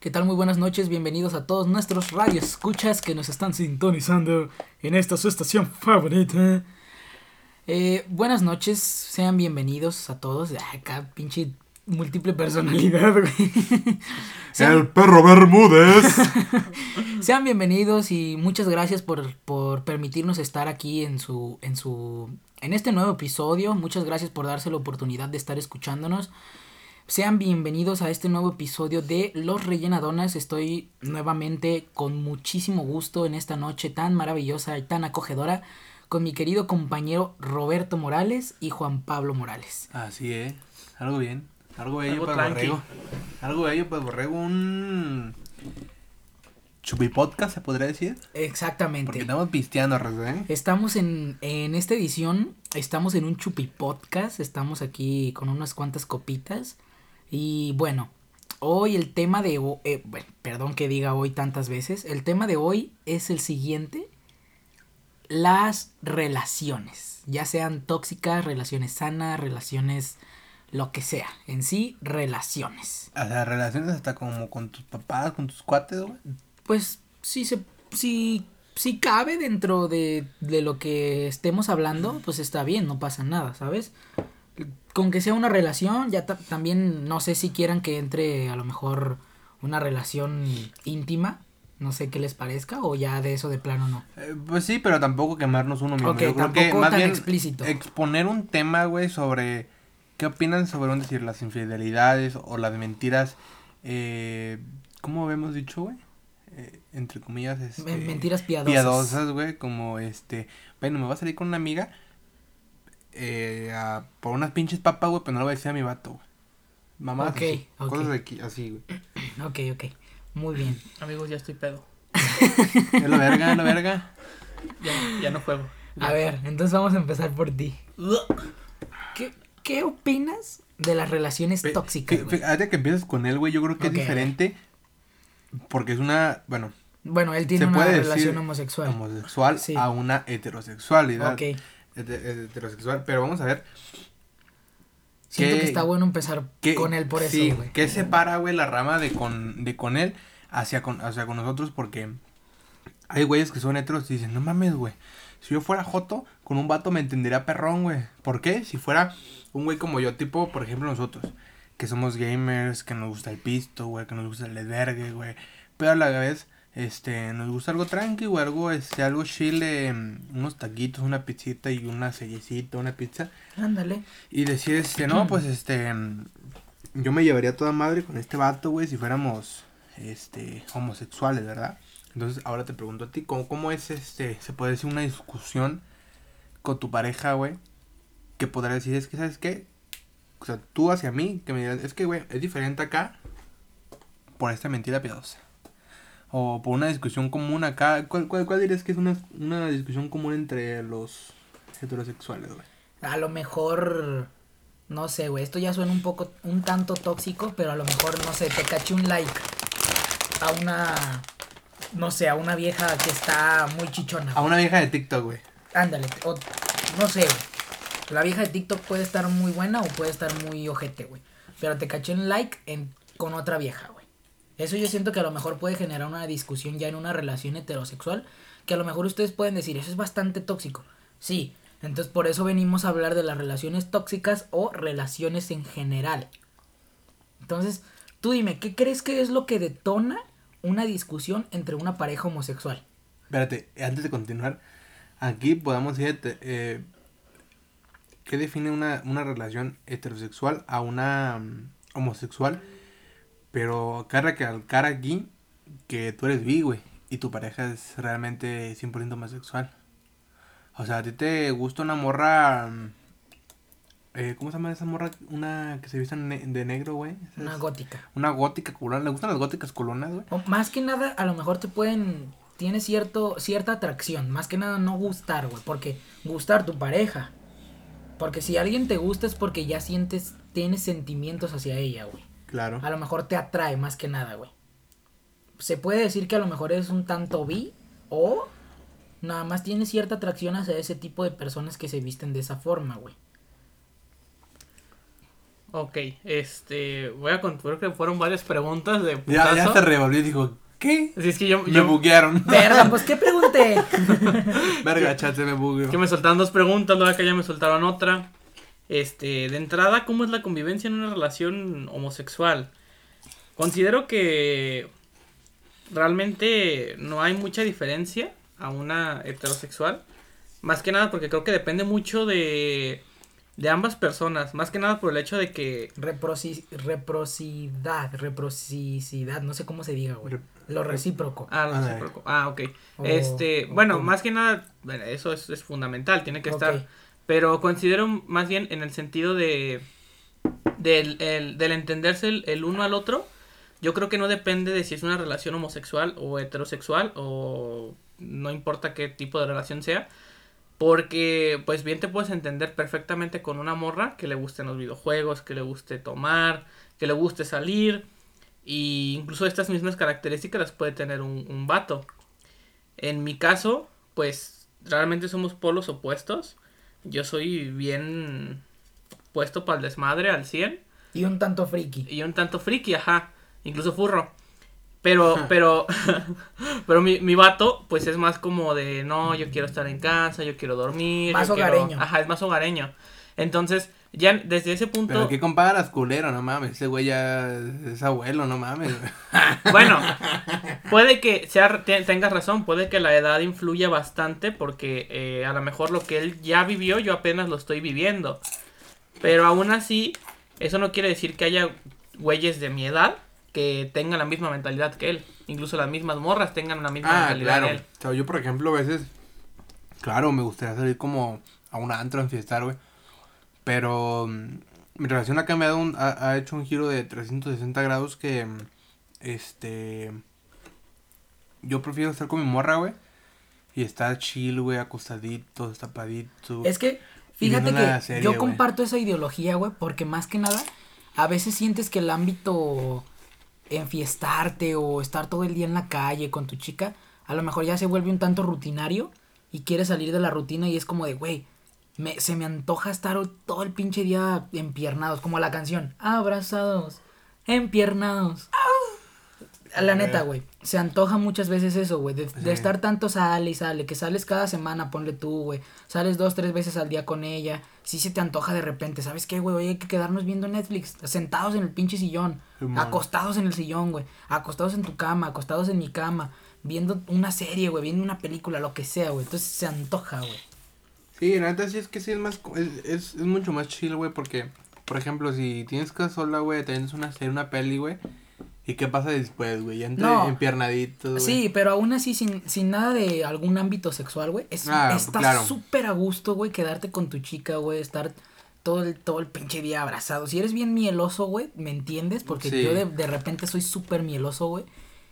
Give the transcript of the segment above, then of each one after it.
¿Qué tal? Muy buenas noches, bienvenidos a todos nuestros radioescuchas que nos están sintonizando en esta su estación favorita. Eh, buenas noches, sean bienvenidos a todos. Ah, Acá, pinche múltiple personalidad, güey. Sean- El perro Bermúdez. Sean bienvenidos y muchas gracias por, por permitirnos estar aquí en su, en su, en este nuevo episodio. Muchas gracias por darse la oportunidad de estar escuchándonos. Sean bienvenidos a este nuevo episodio de Los Rellenadonas. Estoy nuevamente con muchísimo gusto en esta noche tan maravillosa y tan acogedora con mi querido compañero Roberto Morales y Juan Pablo Morales. Así es. Algo bien. Algo bello Algo para el tranqui. borrego. Algo bello para borrego. Un. Chupipodcast, se podría decir. Exactamente. Porque estamos pisteando, ¿eh? Estamos en, en esta edición, estamos en un chupi podcast, estamos aquí con unas cuantas copitas y bueno, hoy el tema de hoy, bueno, perdón que diga hoy tantas veces, el tema de hoy es el siguiente, las relaciones, ya sean tóxicas, relaciones sanas, relaciones lo que sea, en sí, relaciones. O sea, relaciones hasta como con tus papás, con tus cuates, güey. pues sí se sí, sí cabe dentro de, de lo que estemos hablando, pues está bien, no pasa nada, ¿sabes? Con que sea una relación, ya ta- también no sé si quieran que entre a lo mejor una relación íntima, no sé qué les parezca, o ya de eso de plano no. Eh, pues sí, pero tampoco quemarnos uno mismo. Yo creo que más tan bien explícito. exponer un tema, güey, sobre qué opinan sobre, un decir, las infidelidades o las mentiras. Eh, ¿Cómo habíamos dicho, güey? Eh, entre comillas, este, Men- Mentiras piadosas. piadosas, güey, como este, bueno, me voy a salir con una amiga eh, a- por unas pinches papas, güey, pero no le voy a decir a mi vato, güey. Mamá, Ok, ok. cosas de aquí, así, güey. Ok, ok, muy bien. Amigos, ya estoy pedo. Es la verga, es la verga. Ya, ya no juego. A ver, entonces vamos a empezar por ti. ¿Qué, qué opinas de las relaciones Pe- tóxicas? Fíjate que empiezas con él, güey, yo creo que es diferente porque es una, bueno, Bueno, él tiene una relación homosexual. homosexual Sí. a una heterosexualidad. Ok. Hete- heterosexual, pero vamos a ver Siento ¿Qué- que está bueno empezar con él por eso, sí, güey. ¿Qué separa, güey, la rama de con, de con él hacia con, hacia con nosotros? Porque hay güeyes que son heteros y dicen, no mames, güey. Si yo fuera Joto, con un vato me entendería perrón, güey. ¿Por qué? Si fuera un güey como yo, tipo, por ejemplo, nosotros, que somos gamers, que nos gusta el pisto, güey, que nos gusta el desvergue, güey. Pero a la vez, este, nos gusta algo tranqui, güey, algo, este, algo chile, mm, unos taquitos, una pizzita y una sellecita, una pizza. Ándale. Y decir, este, no, pues, este, mm, yo me llevaría toda madre con este vato, güey, si fuéramos, este, homosexuales, ¿verdad? Entonces, ahora te pregunto a ti, ¿cómo, cómo es, este, se puede decir una discusión con tu pareja, güey? Que podrá decir, es que, ¿sabes qué? O sea, tú hacia mí, que me digas, es que, güey, es diferente acá por esta mentira piadosa. O por una discusión común acá. ¿Cuál, cuál, cuál dirías que es una, una discusión común entre los heterosexuales, güey? A lo mejor, no sé, güey, esto ya suena un poco, un tanto tóxico, pero a lo mejor, no sé, te caché un like a una, no sé, a una vieja que está muy chichona. A una vieja de TikTok, güey. Ándale, o, no sé, güey. La vieja de TikTok puede estar muy buena o puede estar muy ojete, güey. Pero te caché un like en, con otra vieja, güey. Eso yo siento que a lo mejor puede generar una discusión ya en una relación heterosexual. Que a lo mejor ustedes pueden decir, eso es bastante tóxico. Sí, entonces por eso venimos a hablar de las relaciones tóxicas o relaciones en general. Entonces, tú dime, ¿qué crees que es lo que detona una discusión entre una pareja homosexual? Espérate, antes de continuar, aquí podemos decir, eh, ¿qué define una, una relación heterosexual a una mm, homosexual? Pero cabe recalcar aquí que tú eres bi, güey, y tu pareja es realmente 100% homosexual. O sea, a ti te gusta una morra... mm, eh, ¿Cómo se llama esa morra? Una que se viste ne- de negro, güey. Una gótica. Una gótica culona. ¿Le gustan las góticas culonas, güey? O más que nada, a lo mejor te pueden. Tiene cierto, cierta atracción. Más que nada, no gustar, güey. Porque gustar tu pareja. Porque si alguien te gusta es porque ya sientes. Tienes sentimientos hacia ella, güey. Claro. A lo mejor te atrae más que nada, güey. Se puede decir que a lo mejor eres un tanto bi. O nada más tienes cierta atracción hacia ese tipo de personas que se visten de esa forma, güey. Ok, este, voy a con- creo que fueron varias preguntas de Ya, ya se revolvió y dijo, ¿qué? Así es que yo, Me yo- buguearon. Verga, pues, ¿qué pregunté? Verga, chat, se me bugueó. que me soltaron dos preguntas, luego acá ya me soltaron otra. Este, de entrada, ¿cómo es la convivencia en una relación homosexual? Considero que realmente no hay mucha diferencia a una heterosexual. Más que nada porque creo que depende mucho de, de ambas personas. Más que nada por el hecho de que Reproci- reprocidad, reprocicidad, no sé cómo se diga, güey. Lo recíproco. Ah, lo Ah, recíproco. Ah, ok. O- este, o bueno, más que nada, bueno, eso es, es fundamental, tiene que estar. Pero considero más bien en el sentido de del, el- del entenderse el, uno al otro. Yo creo que no depende de si es una relación homosexual o heterosexual o no importa qué tipo de relación sea. Porque, pues bien te puedes entender perfectamente con una morra que le gusten los videojuegos, que le guste tomar, que le guste salir. Y incluso estas mismas características las puede tener un, un vato. En mi caso, pues realmente somos polos opuestos. Yo soy bien puesto para el desmadre al 100 Y un tanto friki. y un tanto friki, ajá, incluso furro. Pero, pero, pero mi, mi vato, pues es más como de, no, yo quiero estar en casa, yo quiero dormir. Más yo quiero-". hogareño. Ajá, es más hogareño. Entonces, ya desde ese punto, Pero ¿qué comparas, culero? No mames, ese güey ya es abuelo, no mames. bueno, puede que sea, te- tengas razón, puede que la edad influya bastante porque eh, a lo mejor lo que él ya vivió, yo apenas lo estoy viviendo. Pero aún así, eso no quiere decir que haya güeyes de mi edad que tengan la misma mentalidad que él. Incluso las mismas morras tengan la misma Ah, mentalidad claro. que él. O sea, yo, por ejemplo, a veces, claro, me gustaría salir como a un antro, a enfiestar, güey. Pero mm, mi relación ha cambiado, un- ha, ha hecho un giro de 360 grados que, mm, este, yo prefiero estar con mi morra, güey. Y estar chill, güey, acostadito, tapadito. Es que, fíjate que serie, yo comparto esa ideología, güey, porque más que nada, a veces sientes que el ámbito enfiestarte o estar todo el día en la calle con tu chica, a lo mejor ya se vuelve un tanto rutinario y quieres salir de la rutina y es como de, güey, me, se me antoja estar todo el pinche día empiernados, como la canción, abrazados, empiernados. La neta, güey, se antoja muchas veces eso, güey, de, estar tanto sale y sale, que sales cada semana, ponle tú, güey, sales dos, tres veces al día con ella, sí se te antoja de repente, ¿sabes qué, güey? Hay que quedarnos viendo Netflix, sentados en el pinche sillón, acostados en el sillón, güey, acostados en tu cama, acostados en mi cama, viendo una serie, güey, viendo una película, lo que sea, güey, entonces se antoja, güey. Sí, la neta sí es que sí es más, es, es, es mucho más chill, güey, porque, por ejemplo, si tienes casa sola, güey, tienes una serie, una peli, güey, ¿y qué pasa después, güey? Ya entre No. empiernaditos, güey. Sí, pero aún así, sin, sin nada de algún ámbito sexual, güey. Es, Ah, está claro. súper a gusto, güey, quedarte con tu chica, güey, estar todo el, todo el pinche día abrazado. Si eres bien mieloso, güey, ¿me entiendes? Porque Sí. yo de, de repente soy súper mieloso, güey.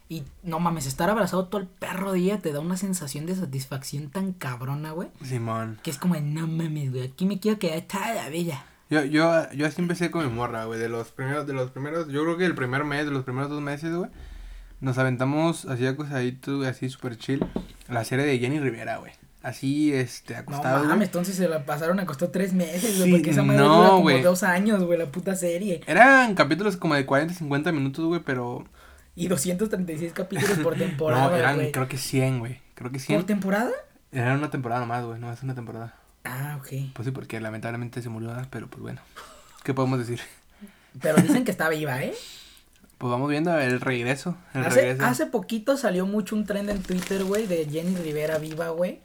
Y no mames, estar abrazado todo el perro día te da una sensación de satisfacción tan cabrona, güey. Simón. Que es como, de, no mames, güey, aquí me quiero quedar toda la vida. Yo, yo, yo así empecé con mi morra, güey, de los primeros, de los primeros, yo creo que el primer mes, de los primeros dos meses, güey, nos aventamos así acostaditos, güey, así súper chill, la serie de Jenny Rivera, güey. Así, este, No acostado, mames, güey. entonces se la pasaron a costó tres meses, güey, Sí, porque esa madre no, dura como dos años, güey, la puta serie. Eran capítulos como de 40, 50 minutos, güey, pero... Y 236 capítulos por temporada, no, eran, creo que 100, güey. Creo que 100. ¿Por temporada? Era una temporada nomás, güey, no es una temporada. Ah, ok. Pues sí, porque lamentablemente se murió, pero pues bueno. ¿Qué podemos decir? Pero dicen que está viva, ¿eh? Pues vamos viendo el regreso. El Hace, regreso. hace poquito salió mucho un trend en Twitter, güey, de Jenny Rivera viva, güey.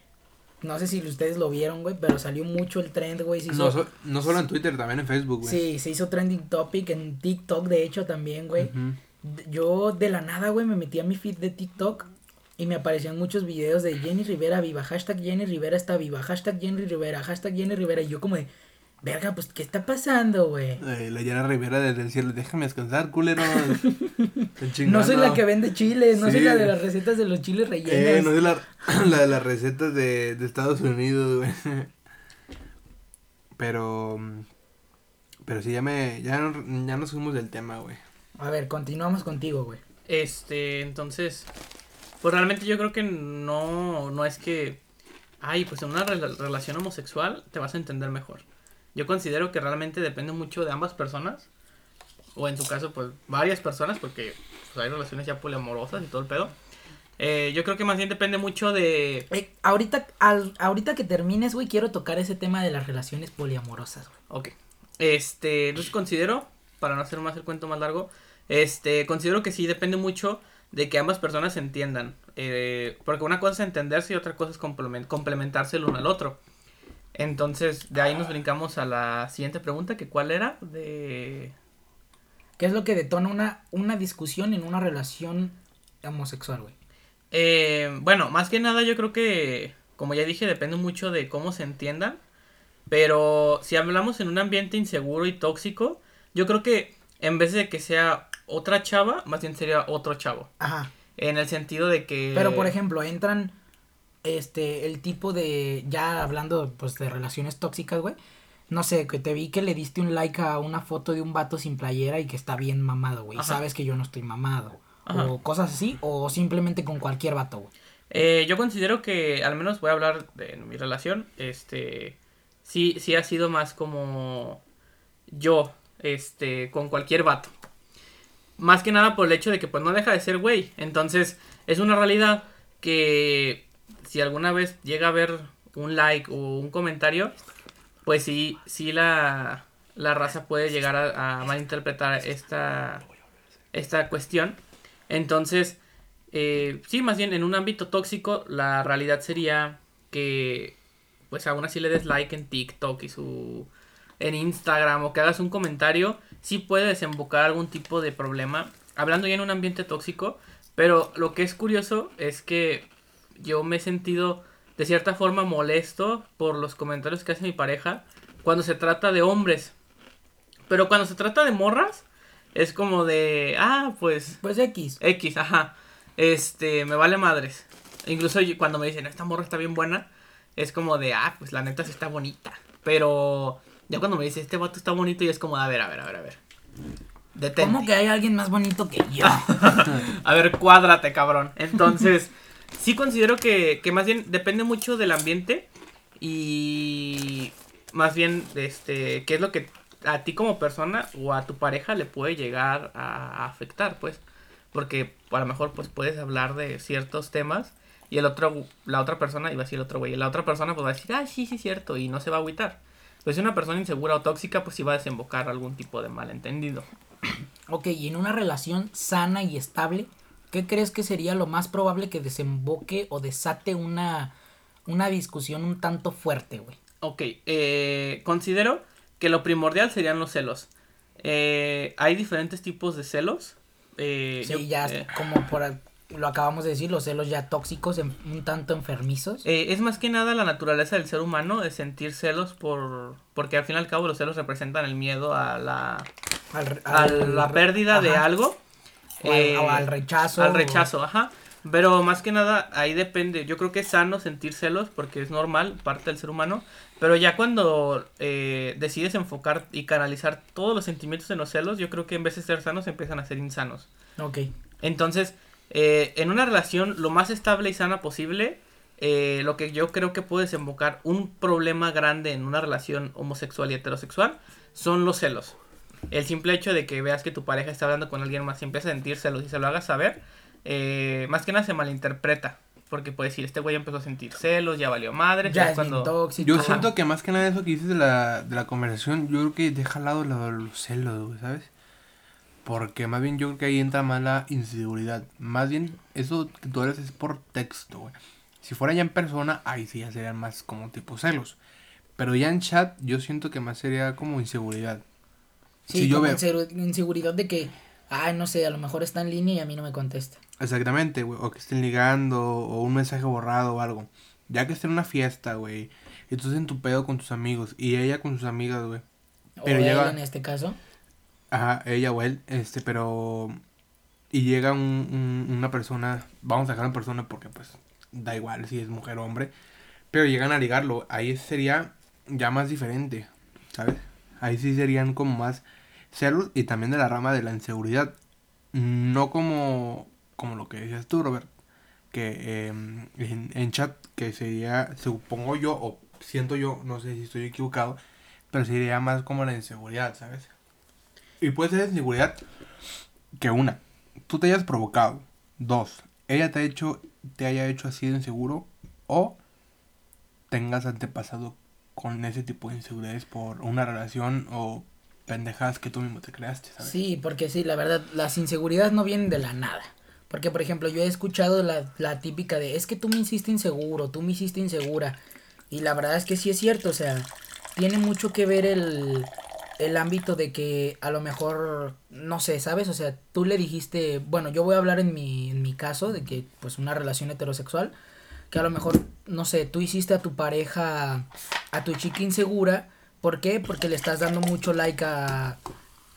No sé si ustedes lo vieron, güey, pero salió mucho el trend, güey. hizo- No, so- no solo en Twitter, también en Facebook, güey. Sí, se hizo trending topic en TikTok, de hecho, también, güey. Yo de la nada, güey, me metí a mi feed de TikTok y me aparecían muchos videos de Jenny Rivera viva, hashtag Jenny Rivera está viva, hashtag Jenny Rivera, hashtag Jenny Rivera. Y yo como de, verga, pues, ¿qué está pasando, güey? Eh, la Yana Rivera desde el cielo, déjame descansar, culero. No soy la que vende chiles, no soy la de las recetas de los chiles rellenos. Eh, no soy la, la de las recetas de, de Estados Unidos, güey. Pero. Pero sí, ya me. Ya, no- ya nos fuimos del tema, güey. A ver, continuamos contigo, güey. Este, entonces, pues realmente yo creo que no, no es que, ay, pues en una rela- relación homosexual te vas a entender mejor. Yo considero que realmente depende mucho de ambas personas. O en su caso, pues varias personas, porque pues, hay relaciones ya poliamorosas y todo el pedo. Eh, yo creo que más bien depende mucho de... Eh, ahorita, al, ahorita que termines, güey, quiero tocar ese tema de las relaciones poliamorosas, güey. Ok. Este, entonces considero, para no hacer más el cuento más largo, este, considero que sí depende mucho de que ambas personas se entiendan. Eh, porque una cosa es entenderse y otra cosa es complement complementarse el uno al otro. Entonces, de ahí nos brincamos a la siguiente pregunta, que cuál era de... ¿Qué es lo que detona una, una discusión en una relación homosexual, güey? Eh, bueno, más que nada yo creo que, como ya dije, depende mucho de cómo se entiendan. Pero si hablamos en un ambiente inseguro y tóxico, yo creo que en vez de que sea otra chava, más bien sería otro chavo. Ajá. En el sentido de que... Pero, por ejemplo, entran este, el tipo de, ya hablando, pues, de relaciones tóxicas, güey. No sé, que te vi que le diste un like a una foto de un vato sin playera y que está bien mamado, güey. Sabes que yo no estoy mamado. Ajá. O cosas así, o simplemente con cualquier vato, güey. Eh, yo considero que, al menos voy a hablar de mi relación, este, sí, sí ha sido más como yo, este, con cualquier vato. Más que nada por el hecho de que pues no deja de ser güey. Entonces, es una realidad que si alguna vez llega a haber un like o un comentario, pues sí, sí la, la raza puede llegar a, malinterpretar esta, esta cuestión. Entonces, eh, sí, más bien en un ámbito tóxico, la realidad sería que, pues aún así le des like en TikTok y su. en Instagram o que hagas un comentario, sí puede desembocar algún tipo de problema. Hablando ya en un ambiente tóxico, pero lo que es curioso es que yo me he sentido de cierta forma molesto por los comentarios que hace mi pareja cuando se trata de hombres. Pero cuando se trata de morras, es como de, ah, pues Pues X. X, ajá. Este, me vale madres. Incluso cuando me dicen, esta morra está bien buena, es como de, ah, pues la neta sí está bonita. Pero ya cuando me dice, este vato está bonito, y es como, a ver, a ver, a ver, a ver. Detente. ¿Cómo que hay alguien más bonito que yo? A ver, cuádrate, cabrón. Entonces, sí considero que, que más bien depende mucho del ambiente y más bien, este, qué es lo que a ti como persona o a tu pareja le puede llegar a, a afectar, pues. Porque a lo mejor pues puedes hablar de ciertos temas y el otro, la otra persona, iba a decir el otro güey, la otra persona pues va a decir, ah, sí, sí, cierto, y no se va a agüitar. Pues si una persona insegura o tóxica, pues sí va a desembocar algún tipo de malentendido. ok, y en una relación sana y estable, ¿qué crees que sería lo más probable que desemboque o desate una, una discusión un tanto fuerte, güey? Ok, eh, considero que lo primordial serían los celos. Eh, hay diferentes tipos de celos. Eh, Sí, yo- ya eh, como por lo acabamos de decir, los celos ya tóxicos, en- un tanto enfermizos. eh, es más que nada la naturaleza del ser humano de sentir celos por porque al fin y al cabo los celos representan el miedo a la, al, a la pérdida de algo. O al, eh, o al rechazo. Al rechazo, ajá. Pero más que nada, ahí depende. Yo creo que es sano sentir celos porque es normal, parte del ser humano. Pero ya cuando eh, decides enfocar y canalizar todos los sentimientos en los celos, yo creo que en vez de ser sanos empiezan a ser insanos. Ok. Entonces, eh, en una relación lo más estable y sana posible, eh, lo que yo creo que puede desembocar un problema grande en una relación homosexual y heterosexual son los celos. El simple hecho de que veas que tu pareja está hablando con alguien más y empieza a sentir celos y se lo hagas saber, eh, más que nada se malinterpreta. Porque puede decir, este güey empezó a sentir celos, ya valió madre. Ya es cuando... tóxico. Yo Ajá. siento que más que nada eso que dices de la, de la conversación, yo creo que deja al lado lo- los celos, güey, ¿sabes? Porque más bien yo creo que ahí entra más la inseguridad. Más bien eso que tú eres es por texto, güey. Si fuera ya en persona, ahí sí ya serían más como tipo celos. Pero ya en chat yo siento que más sería como inseguridad. Sí, si yo como veo- insegu- inseguridad de que, ay, no sé, a lo mejor está en línea y a mí no me contesta. Exactamente, güey. O que estén ligando, o un mensaje borrado o algo. Ya que esté en una fiesta, güey. Y tú estás en tu pedo con tus amigos. Y ella con sus amigas, güey. Pero o llega- en este caso. Ajá, ella o él, este, pero... Y llega un, un- una persona, vamos a dejar una persona porque pues da igual si es mujer o hombre, pero llegan a ligarlo, ahí sería ya más diferente, ¿sabes? Ahí sí serían como más celos y también de la rama de la inseguridad, no como, como lo que decías tú, Robert, que em, en, en chat, que sería, supongo yo, o siento yo, no sé si estoy equivocado, pero sería más como la inseguridad, ¿sabes? Y puede ser inseguridad que una, tú te hayas provocado. Dos, ella te ha hecho, te haya hecho así de inseguro. O tengas antepasado con ese tipo de inseguridades por una relación o pendejadas que tú mismo te creaste, ¿sabes? Sí, porque sí, la verdad, las inseguridades no vienen de la nada. Porque, por ejemplo, yo he escuchado la, la típica de, es que tú me hiciste inseguro, tú me hiciste insegura. Y la verdad es que sí es cierto, o sea, tiene mucho que ver el, el ámbito de que a lo mejor, no sé, ¿sabes? O sea, tú le dijiste, bueno, yo voy a hablar en mi, en mi caso de que pues una relación heterosexual, que a lo mejor, no sé, tú hiciste a tu pareja, a tu chica insegura, ¿por qué? Porque le estás dando mucho like a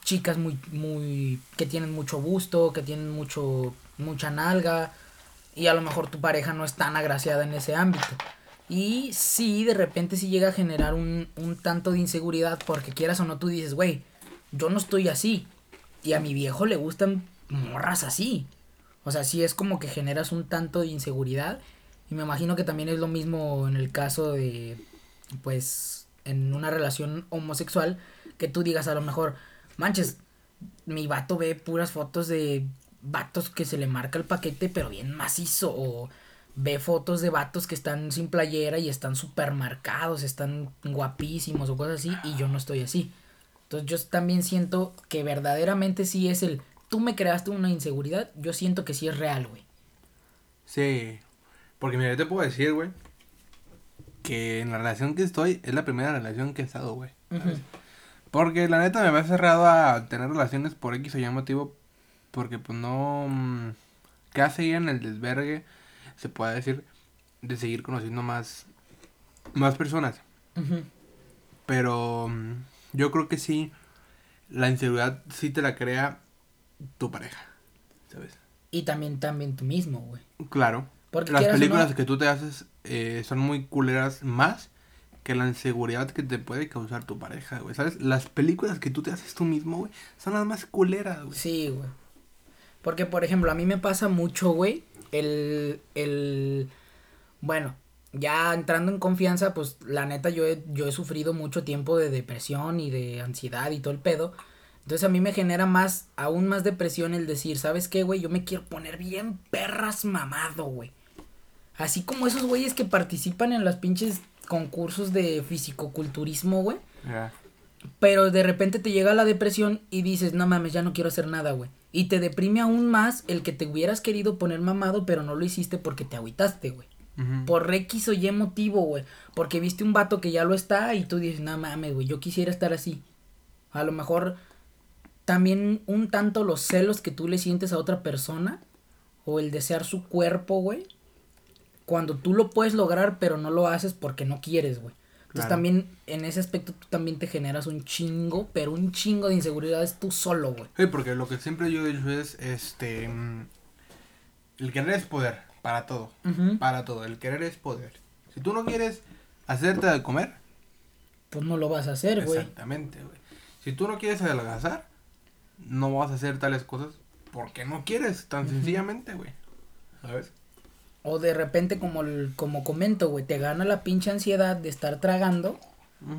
chicas muy, muy, que tienen mucho gusto, que tienen mucho, mucha nalga, y a lo mejor tu pareja no es tan agraciada en ese ámbito. Y sí, de repente sí llega a generar un, un tanto de inseguridad porque quieras o no tú dices, güey, yo no estoy así. Y a mi viejo le gustan morras así. O sea, sí es como que generas un tanto de inseguridad. Y me imagino que también es lo mismo en el caso de, pues, en una relación homosexual, que tú digas a lo mejor, manches, mi vato ve puras fotos de vatos que se le marca el paquete, pero bien macizo. O ve fotos de vatos que están sin playera y están súper marcados, están guapísimos o cosas así, y yo no estoy así. Entonces yo también siento que verdaderamente sí es el, tú me creaste una inseguridad, yo siento que sí es real, güey. Sí, porque mira, yo te puedo decir, güey, que en la relación que estoy es la primera relación que he estado, güey. Porque la neta me había cerrado a tener relaciones por X o Y motivo, porque pues no... Mm, casi en el desvergue se puede decir, de seguir conociendo más, más personas. Pero mm, yo creo que sí, la inseguridad sí te la crea tu pareja, ¿sabes? Y también, también tú mismo, güey. Claro. Porque las películas que tú te haces eh, son muy culeras más que la inseguridad que te puede causar tu pareja, güey. ¿Sabes? Las películas que tú te haces tú mismo, güey, son las más culeras, güey. Sí, güey. Porque, por ejemplo, a mí me pasa mucho, güey, el, el, bueno, ya entrando en confianza, pues la neta yo he, yo he sufrido mucho tiempo de depresión y de ansiedad y todo el pedo. Entonces a mí me genera más, aún más depresión el decir, ¿sabes qué, güey? Yo me quiero poner bien perras mamado, güey. Así como esos güeyes que participan en los pinches concursos de fisicoculturismo, güey. Pero de repente te llega la depresión y dices, no mames, ya no quiero hacer nada, güey. Y te deprime aún más el que te hubieras querido poner mamado, pero no lo hiciste porque te agüitaste, güey. Por X o Y motivo, güey. Porque viste un vato que ya lo está y tú dices, no mames, güey, yo quisiera estar así. A lo mejor también un tanto los celos que tú le sientes a otra persona o el desear su cuerpo, güey. Cuando tú lo puedes lograr, pero no lo haces porque no quieres, güey. Entonces también en ese aspecto tú también te generas un chingo, pero un chingo de inseguridades tú solo, güey. Sí, porque lo que siempre yo he dicho es, este, mm, el querer es poder, para todo, para todo, el querer es poder. Si tú no quieres hacerte de comer, pues no lo vas a hacer, güey. Exactamente, güey. Si tú no quieres adelgazar, no vas a hacer tales cosas porque no quieres, tan sencillamente, güey. ¿Sabes? O de repente, como, como comento, güey, te gana la pinche ansiedad de estar tragando.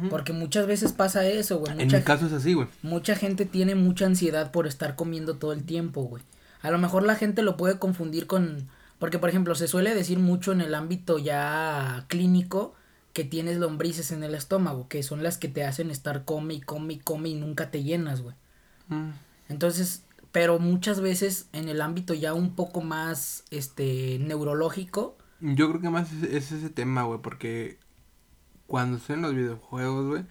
Porque muchas veces pasa eso, güey. En mi caso es así, güey. Mucha gente tiene mucha ansiedad por estar comiendo todo el tiempo, güey. A lo mejor la gente lo puede confundir con... Porque, por ejemplo, se suele decir mucho en el ámbito ya clínico que tienes lombrices en el estómago, que son las que te hacen estar come y come y come y nunca te llenas, güey. Mm. Entonces, pero muchas veces en el ámbito ya un poco más este neurológico. Yo creo que más es, ese tema, güey, porque cuando estoy en los videojuegos, güey,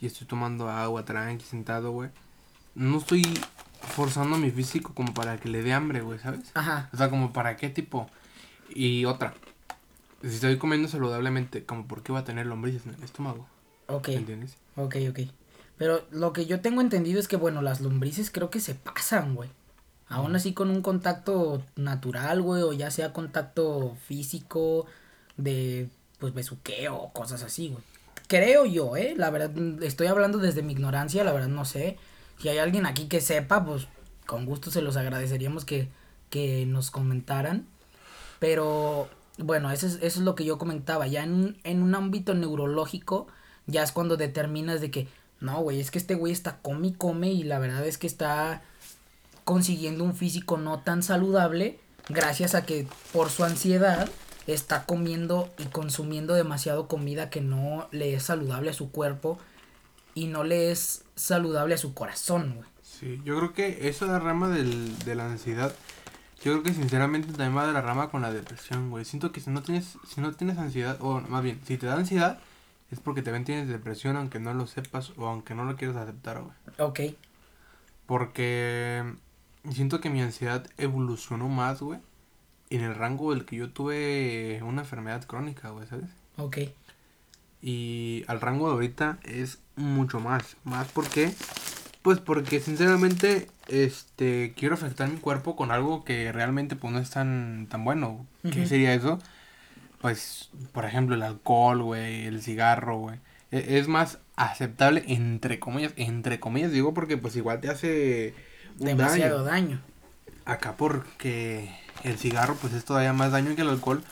y estoy tomando agua tranqui, sentado, güey, no estoy forzando mi físico como para que le dé hambre, güey, ¿sabes? Ajá. O sea, como para qué tipo. Y otra, si estoy comiendo saludablemente, como por qué va a tener lombrices en el estómago. Ok. ¿Entiendes? Ok, ok. Pero lo que yo tengo entendido es que, bueno, las lombrices creo que se pasan, güey. Aún así con un contacto natural, güey, o ya sea contacto físico de, pues, besuqueo cosas así, güey. Creo yo, ¿eh? La verdad, estoy hablando desde mi ignorancia, la verdad no sé. Si hay alguien aquí que sepa, pues, con gusto se los agradeceríamos que, que nos comentaran. Pero, bueno, eso es, eso es lo que yo comentaba. Ya en, en un ámbito neurológico, ya es cuando determinas de que No, güey, es que este güey está come y come y la verdad es que está consiguiendo un físico no tan saludable gracias a que por su ansiedad está comiendo y consumiendo demasiado comida que no le es saludable a su cuerpo y no le es saludable a su corazón, güey. Sí, yo creo que eso de la rama del, de la ansiedad, yo creo que sinceramente también va de la rama con la depresión, güey. Siento que si no tienes, si no tienes ansiedad, o más bien, si te da ansiedad, es porque también tienes depresión aunque no lo sepas o aunque no lo quieras aceptar, güey. Ok. Porque siento que mi ansiedad evolucionó más, güey, en el rango del que yo tuve una enfermedad crónica, güey, ¿sabes? Ok. Y al rango de ahorita es mucho más. Más porque, pues porque sinceramente, este, quiero afectar mi cuerpo con algo que realmente pues no es tan, tan bueno. ¿Qué Ujú. sería eso? Pues, por ejemplo, el alcohol, güey, el cigarro, güey. E- Es más aceptable, entre comillas, entre comillas digo, porque pues igual te hace un Demasiado daño. daño. Acá porque el cigarro pues es todavía más daño que el alcohol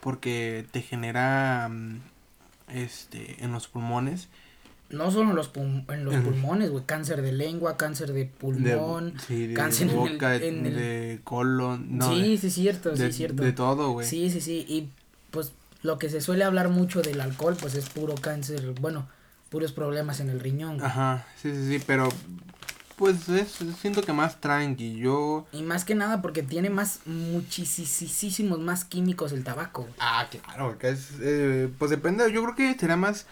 porque te genera mm, este en los pulmones No solo en los, pul- en los pulmones, güey. Cáncer de lengua, cáncer de de, pulmón. sí, de cáncer en el- boca, en el- de colon, no, sí, de, sí, es cierto, sí, de- es cierto. de todo, güey. Sí, sí, sí. Y lo que se suele hablar mucho del alcohol, pues es puro cáncer, bueno, puros problemas en el riñón. güey. Ajá, sí, sí, sí, pero pues es, siento que más tranqui, yo... Y más que nada porque tiene más, muchísimos más químicos el tabaco. Ah, claro, que es, eh, pues depende, yo creo que será más,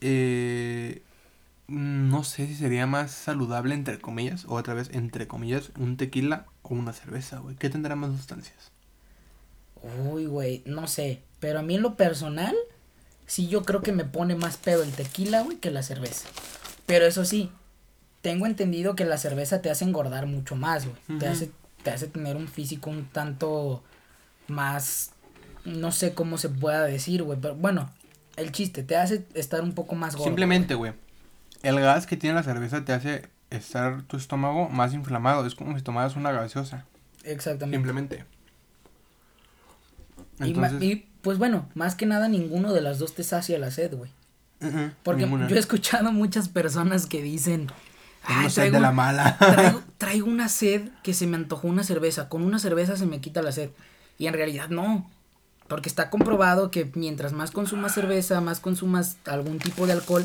eh, no sé si sería más saludable, entre comillas, o otra vez, entre comillas, un tequila o una cerveza, güey. ¿Qué tendrá más sustancias? Uy, güey, no sé. Pero a mí en lo personal, sí yo creo que me pone más pedo el tequila, güey, que la cerveza. Pero eso sí, tengo entendido que la cerveza te hace engordar mucho más, güey. Te hace, te hace tener un físico un tanto más, no sé cómo se pueda decir, güey. Pero bueno, el chiste, te hace estar un poco más gordo. Simplemente, güey, el gas que tiene la cerveza te hace estar tu estómago más inflamado, es como si tomaras una gaseosa. Exactamente. simplemente. Y, Entonces, y, pues bueno, más que nada ninguno de las dos te sacia la sed, güey. Porque ninguna. yo he escuchado muchas personas que dicen, Tengo "Ay, sed traigo, de la mala. traigo, traigo una sed que se me antojó una cerveza. Con una cerveza se me quita la sed. Y en realidad no. Porque está comprobado que mientras más consumas cerveza, más consumas algún tipo de alcohol,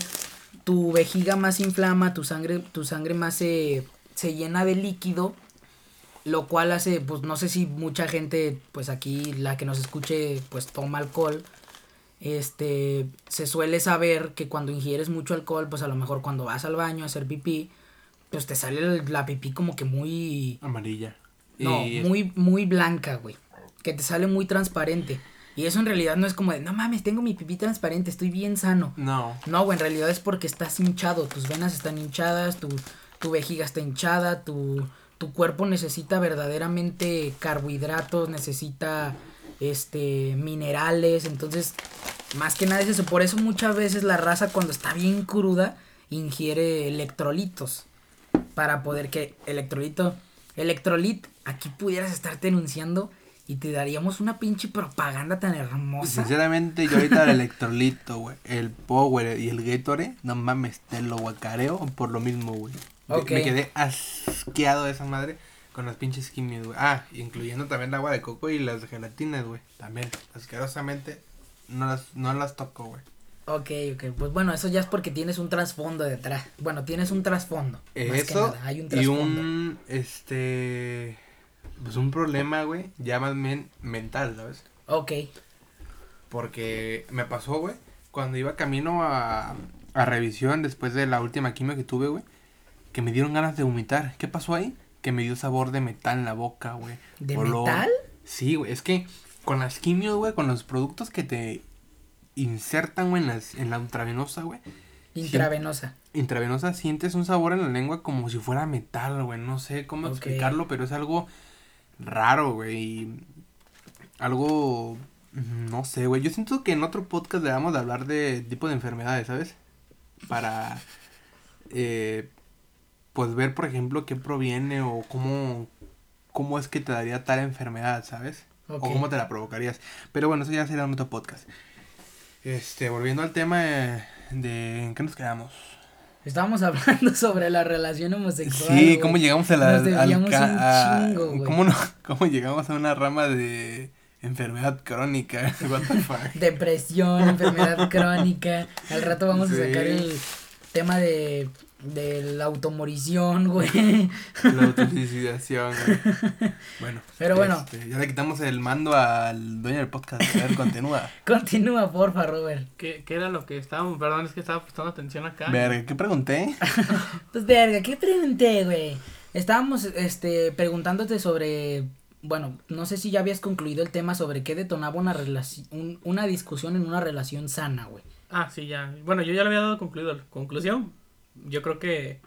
tu vejiga más inflama, tu sangre, tu sangre más se, se llena de líquido. Lo cual hace, pues no sé si mucha gente, pues aquí la que nos escuche, pues toma alcohol. Este, se suele saber que cuando ingieres mucho alcohol, pues a lo mejor cuando vas al baño a hacer pipí, pues te sale la pipí como que muy, Amarilla. no, Y- muy, muy blanca, güey. Que te sale muy transparente. Y eso en realidad no es como de, no mames, tengo mi pipí transparente, estoy bien sano. No. No, güey, en realidad es porque estás hinchado, tus venas están hinchadas, tu, tu vejiga está hinchada, tu, tu cuerpo necesita verdaderamente carbohidratos, necesita este minerales, entonces más que nada es eso, por eso muchas veces la raza cuando está bien cruda ingiere electrolitos para poder que electrolito, electrolit, aquí pudieras estar denunciando y te daríamos una pinche propaganda tan hermosa. Sinceramente, yo ahorita el electrolito, güey, el Power y el Gatorade, no mames, te lo guacareo por lo mismo, güey. Me- quedé asqueado de esa madre con las pinches quimios, güey. Ah, incluyendo también el agua de coco y las gelatinas, güey. También, asquerosamente, no las, no las toco, güey. Ok, ok. Pues bueno, eso ya es porque tienes un trasfondo detrás. Bueno, tienes un trasfondo. más que nada, hay un y trasfondo. un, este, pues un problema, güey, ya más bien mental, ¿sabes? Ok. Porque me pasó, güey, cuando iba camino a, a revisión después de la última quimio que tuve, güey, que me dieron ganas de vomitar. ¿Qué pasó ahí? Que me dio sabor de metal en la boca, güey. ¿De Olor. metal? Sí, güey, es que con las quimios, güey, con los productos que te insertan, güey, en, las- en la intravenosa, güey, Intravenosa. intravenosa, sientes un sabor en la lengua como si fuera metal, güey. No sé cómo explicarlo, pero es algo raro, güey. y Algo, no sé, güey. Yo siento que en otro podcast debamos de hablar de tipo de enfermedades, ¿sabes? Para, eh, pues ver, por ejemplo, qué proviene o cómo, cómo es que te daría tal enfermedad, ¿sabes? O cómo te la provocarías. Pero bueno, eso ya será en otro podcast. Este, volviendo al tema de, de- ¿en qué nos quedamos? Estábamos hablando sobre la relación homosexual. Sí, cómo llegamos a la. Nos al ca- un chingo. ¿cómo, no, ¿Cómo llegamos a una rama de enfermedad crónica? What the fuck. Depresión, enfermedad crónica. Al rato vamos a sacar el tema de de la automorición, güey. La autosuicidación, güey. Bueno. Pero bueno. este, ya le quitamos el mando al dueño del podcast. A ver, continúa. Continúa, porfa, Robert. ¿Qué, qué era lo que estábamos? Perdón, es que estaba prestando atención acá. Verga, ¿qué pregunté? Pues verga, ¿qué pregunté, güey? Estábamos este preguntándote sobre bueno, no sé si ya habías concluido el tema sobre qué detonaba una relación una discusión en una relación sana, güey. Ah, sí, ya. Bueno, yo ya lo había dado concluido. Conclusión. Yo creo que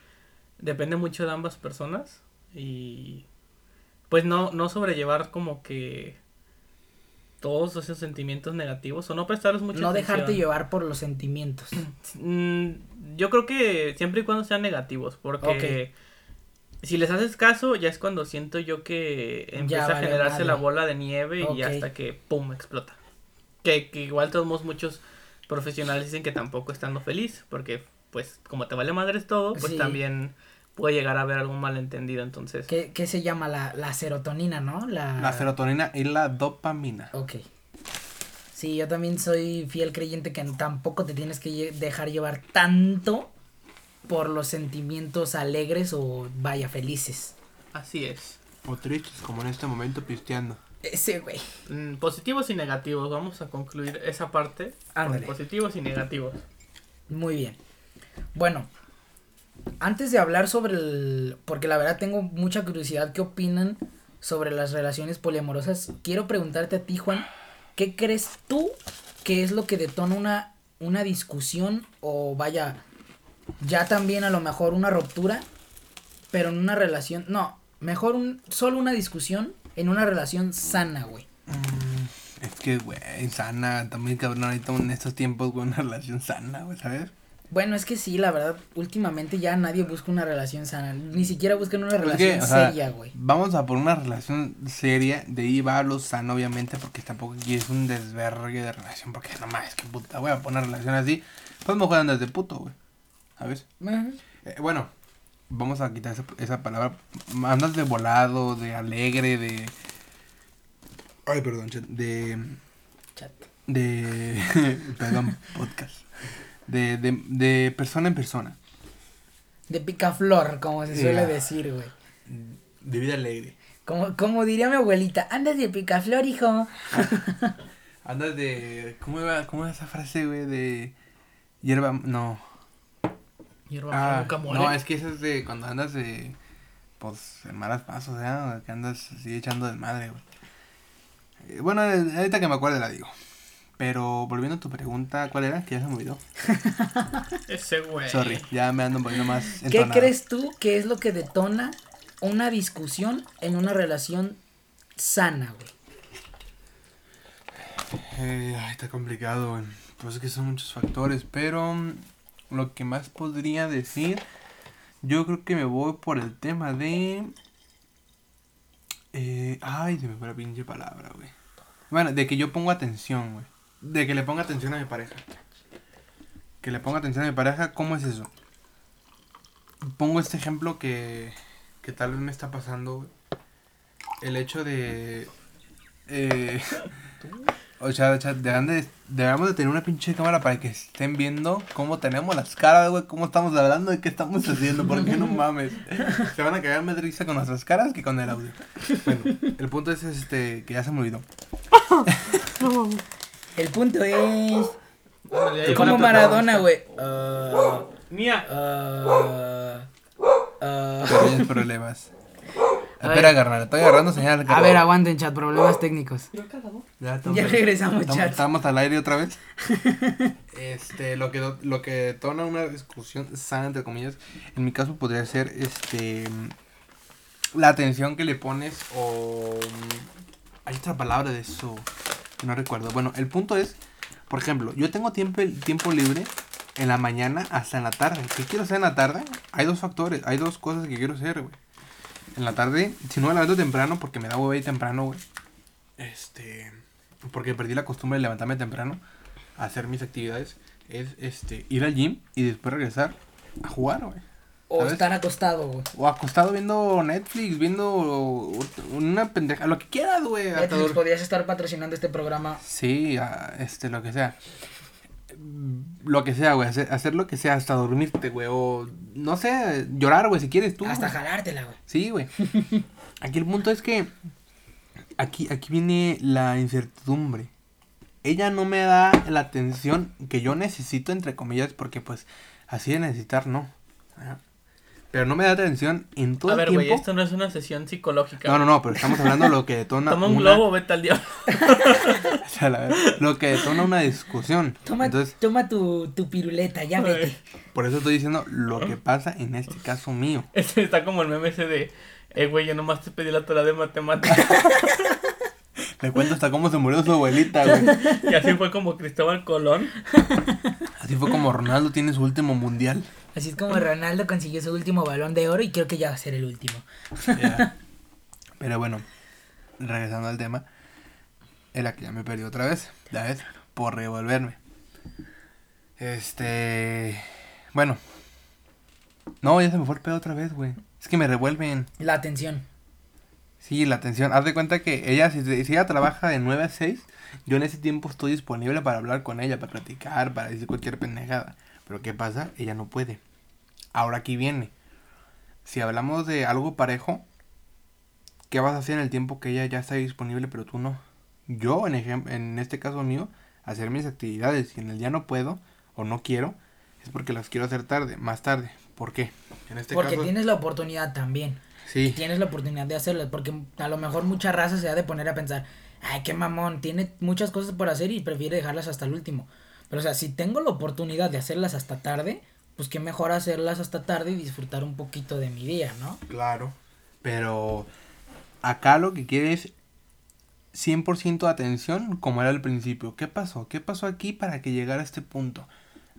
depende mucho de ambas personas. Y pues no, no sobrellevar como que todos esos sentimientos negativos o no prestarles mucha No dejarte atención. llevar por los sentimientos. Mm, yo creo que siempre y cuando sean negativos, porque si les haces caso, ya es cuando siento yo que empieza a generarse la bola de nieve y hasta que pum explota. Que, que igual todos muchos profesionales dicen que tampoco estando feliz, porque pues como te vale madres todo, pues Sí. también puede llegar a haber algún malentendido, entonces. ¿Qué, qué se llama la, la serotonina, no? La, La serotonina y la dopamina. Ok. Sí, yo también soy fiel creyente que tampoco te tienes que dejar llevar tanto por los sentimientos alegres o vaya felices. Así es. O tristes, como en este momento pisteando. Ese güey. Mm, positivos y negativos, vamos a concluir esa parte. con positivos y negativos. Muy bien. Bueno, antes de hablar sobre el... Porque la verdad tengo mucha curiosidad qué opinan sobre las relaciones poliamorosas. Quiero preguntarte a ti, Juan, ¿qué crees tú que es lo que detona una, una discusión o vaya, ya también a lo mejor una ruptura, pero en una relación... No, mejor un, solo una discusión en una relación sana, güey. Mm, es que, güey, sana, también cabrón, ahorita en estos tiempos, güey, una relación sana, güey, ¿sabes? Bueno, es que sí, la verdad, últimamente ya nadie busca una relación sana. Ni siquiera buscan una Es relación que, o sea, seria, güey. Vamos a por una relación seria, de ahí va lo sano, obviamente, porque tampoco aquí es un desvergue de relación, porque no más, que puta, voy a poner una relación así, pues mejor andas de puto, güey, ¿sabes? Eh, bueno, vamos a quitar esa, esa palabra, andas de volado, de alegre, de... Ay, perdón, chat, de... Chat. de perdón podcast de, de, de persona en persona De picaflor, como se suele Ya. decir, güey. de vida alegre Como, como diría mi abuelita, andas de picaflor, hijo. andas de cómo iba cómo era esa frase güey de hierba no Hierba ah, nunca muere. no es que esa es de cuando andas de pues en malas pasos ¿eh? que andas así echando desmadre güey Eh, bueno eh, ahorita que me acuerde la digo pero volviendo a tu pregunta cuál era que ya se me olvidó Ese güey. sorry ya me ando un poquito más ¿Qué crees tú que es lo que detona una discusión en una relación sana, güey? Eh, ay, está complicado, güey. Pues es que son muchos factores, pero mm, lo que más podría decir, yo creo que me voy por el tema de... Eh, ay, se me fue la pinche palabra, güey. Bueno, de que yo pongo atención, güey. De que le ponga atención a mi pareja. Que le ponga atención a mi pareja, ¿cómo es eso? Pongo este ejemplo que, que tal vez me está pasando. El hecho de... Eh, o sea, o sea, de- debemos de tener una pinche cámara para que estén viendo cómo tenemos las caras, güey, cómo estamos hablando y qué estamos haciendo, porque no mames. Se van a cagar más de risa con nuestras caras que con el audio. Bueno, el punto es este, que ya se me olvidó. El punto es... Ándale, Como Maradona, güey. Ah, Mía. Pequeños problemas. A Espera, carnal, estoy agarrando señal. A ver, aguanten, chat, problemas técnicos. Ya, estamos- Ya regresamos, estamos, chat. estamos al aire otra vez. Este, lo que, lo que detona una discusión sana, entre comillas, en mi caso podría ser, este, la atención que le pones o... mm, Hay otra palabra de eso, no recuerdo. Bueno, el punto es, por ejemplo, yo tengo tiempo, tiempo libre en la mañana hasta en la tarde. ¿Qué quiero hacer en la tarde? Hay dos factores, hay dos cosas que quiero hacer, güey. En la tarde, si no me levanto temprano, porque me da hueva temprano, güey. Este, porque perdí la costumbre de levantarme temprano a hacer mis actividades, es este ir al gym y después regresar a jugar, güey. O ¿sabes? estar acostado, güey. O acostado viendo Netflix, viendo una pendeja, lo que quieras, güey. Netflix, dur- podrías estar patrocinando este programa. Sí, este, lo que sea. Lo que sea, güey. Hacer, hacer lo que sea hasta dormirte, güey. O, no sé, llorar, güey, si quieres tú. Hasta güey. jalártela, güey. Sí, güey. Aquí el punto es que aquí, aquí viene la incertidumbre. Ella no me da la atención que yo necesito, entre comillas, porque pues así de necesitar, no. Pero no me da atención en todo A ver, el güey, tiempo. esto no es una sesión psicológica. No, no, no, pero estamos hablando de lo que detona Toma un una... globo, vete al diablo. O sea, la verdad, lo que detona una discusión. Toma, Entonces, toma tu, tu piruleta, ya vete. por eso estoy diciendo lo que pasa en este caso mío. Este está como el meme ese de, eh, güey, yo nomás te pedí la tarea de matemáticas. Le cuento hasta cómo se murió su abuelita, güey. y así fue como Cristóbal Colón. Así fue como Ronaldo tiene su último mundial. Así es como Ronaldo consiguió su último balón de oro y creo que ya va a ser el último. Pero bueno, regresando al tema, era que ya me perdí otra vez, ya ves, por revolverme. Este, bueno, no, ya se me fue el pedo otra vez, güey. Es que me revuelven. La atención. Sí, la atención. Haz de cuenta que ella, si, si ella trabaja de 9 a 6, yo en ese tiempo estoy disponible para hablar con ella, para platicar, para decir cualquier pendejada. Pero ¿qué pasa? Ella no puede. Ahora aquí viene. Si hablamos de algo parejo, ¿qué vas a hacer en el tiempo que ella ya está disponible, pero tú no? Yo, en, en este caso mío, hacer mis actividades. Si en el día no puedo o no quiero, es porque las quiero hacer tarde, más tarde. ¿Por qué? En este porque caso, tienes la oportunidad también. sí. Tienes la oportunidad de hacerlo. Porque a lo mejor mucha raza se ha de poner a pensar, ay, qué mamón, tiene muchas cosas por hacer y prefiere dejarlas hasta el último. Pero o sea, si tengo la oportunidad de hacerlas hasta tarde, pues qué mejor hacerlas hasta tarde y disfrutar un poquito de mi día, ¿no? Claro. Pero acá lo que quiere es 100% de atención como era al principio. ¿Qué pasó? ¿Qué pasó aquí para que llegara a este punto?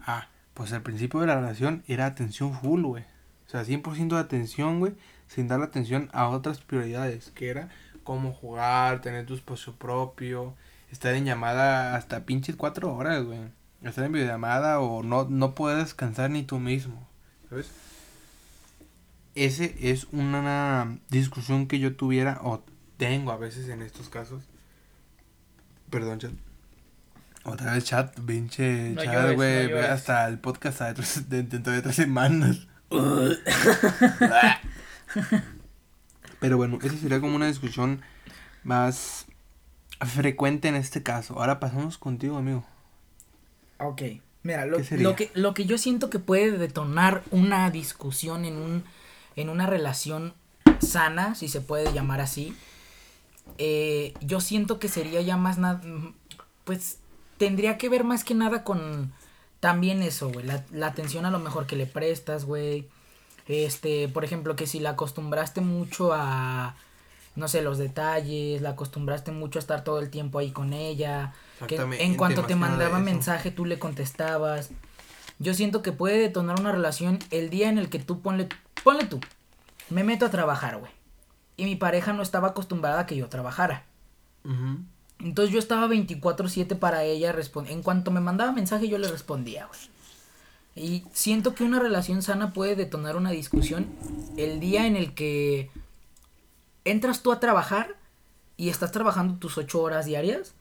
Ah, pues al principio de la relación era atención full, güey. O sea, 100% de atención, güey, sin darle atención a otras prioridades, que era cómo jugar, tener tu espacio propio, estar en llamada hasta pinches cuatro horas, güey. Estar en videollamada o no, no poder descansar ni tú mismo, ¿sabes? ese es una discusión que yo tuviera o tengo a veces en estos casos. Perdón, chat. Otra vez chat, pinche No chat, güey. no hasta el podcast de- dentro de tres semanas. Pero bueno, esa sería como una discusión más frecuente en este caso. Ahora pasamos contigo, amigo. Ok. Mira, lo, lo que, lo que yo siento que puede detonar una discusión en un en una relación sana, si se puede llamar así, eh, yo siento que sería ya más nada, pues tendría que ver más que nada con también eso, güey, la, la atención a lo mejor que le prestas, güey. Este, por ejemplo, que si la acostumbraste mucho a, no sé, los detalles, la acostumbraste mucho a estar todo el tiempo ahí con ella, en cuanto te mandaba mensaje tú le contestabas. Yo siento que puede detonar una relación el día en el que tú ponle, ponle tú, me meto a trabajar, güey. Y mi pareja no estaba acostumbrada a que yo trabajara. Entonces yo estaba 24/7 para ella. En cuanto me mandaba mensaje yo le respondía, güey. Y siento que una relación sana puede detonar una discusión el día en el que entras tú a trabajar y estás trabajando tus ocho horas diarias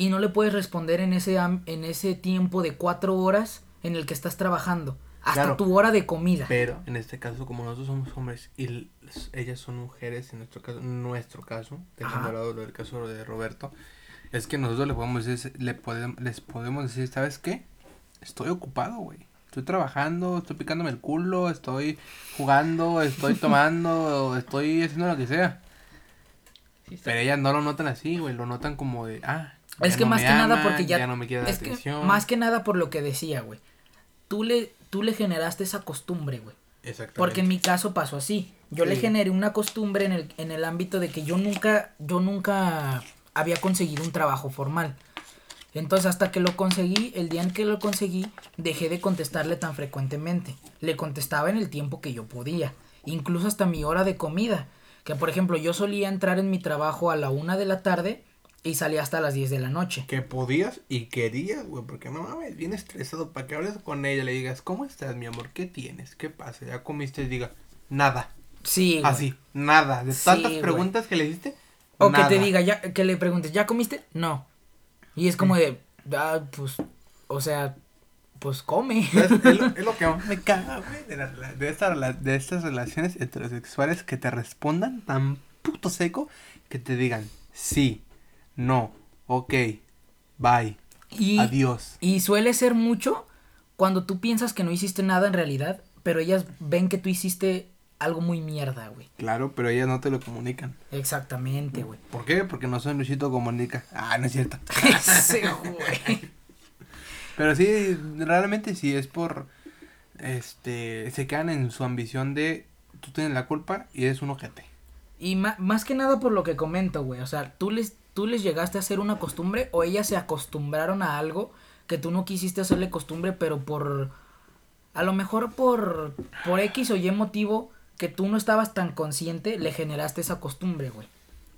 y no le puedes responder en ese, am- en ese tiempo de cuatro horas en el que estás trabajando. Hasta Claro. tu hora de comida. Pero en este caso, como nosotros somos hombres y ellas son mujeres, en nuestro caso, nuestro caso, dejando de lado lo del caso de Roberto, es que nosotros le podemos decir, le podemos, les podemos decir, ¿sabes qué? Estoy ocupado, güey. Estoy trabajando, estoy picándome el culo, estoy jugando, estoy tomando, estoy haciendo lo que sea. Sí, Pero ellas no lo notan así, güey, lo notan como de, ah, Es ya que no más que nada porque ya, no me quiere dar es que más que nada por lo que decía, güey. Tú le tú le generaste esa costumbre, güey. Exactamente. Porque en mi caso pasó así. Yo le generé una costumbre en el en el ámbito de que yo nunca yo nunca había conseguido un trabajo formal. Entonces hasta que lo conseguí, el día en que lo conseguí, dejé de contestarle tan frecuentemente. Le contestaba en el tiempo que yo podía, incluso hasta mi hora de comida. Que por ejemplo yo solía entrar en mi trabajo a la una de la tarde y salía hasta las 10 de la noche. Que podías y querías, güey, porque no mames, bien estresado para que hables con ella, le digas, ¿cómo estás, mi amor? ¿Qué tienes? ¿Qué pasa? Ya comiste y diga, nada. Sí, güey. Así, nada. De Sí, tantas güey. preguntas que le hiciste. O nada. que te diga, ya, que le preguntes, ¿ya comiste? No. Y es como de, ah, pues, o sea, pues come. Es, es lo, es lo que más me caga, güey, de, la- de, esta de estas relaciones heterosexuales que te respondan tan puto seco que te digan sí, no, ok, bye, Y, adiós. y suele ser mucho cuando tú piensas que no hiciste nada en realidad, pero ellas ven que tú hiciste algo muy mierda, güey. Claro, pero ellas no te lo comunican. Exactamente, güey. ¿Por qué? Porque no soy Luisito Comunica. Ah, no es cierto. Ese güey. Pero sí, realmente sí es por, este, se quedan en su ambición de, tú tienes la culpa y eres un ojete. Y más que nada por lo que comento, güey. O sea, tú les, tú les llegaste a hacer una costumbre o ellas se acostumbraron a algo que tú no quisiste hacerle costumbre, pero por... A lo mejor por, por X o Y motivo que tú no estabas tan consciente, le generaste esa costumbre, güey.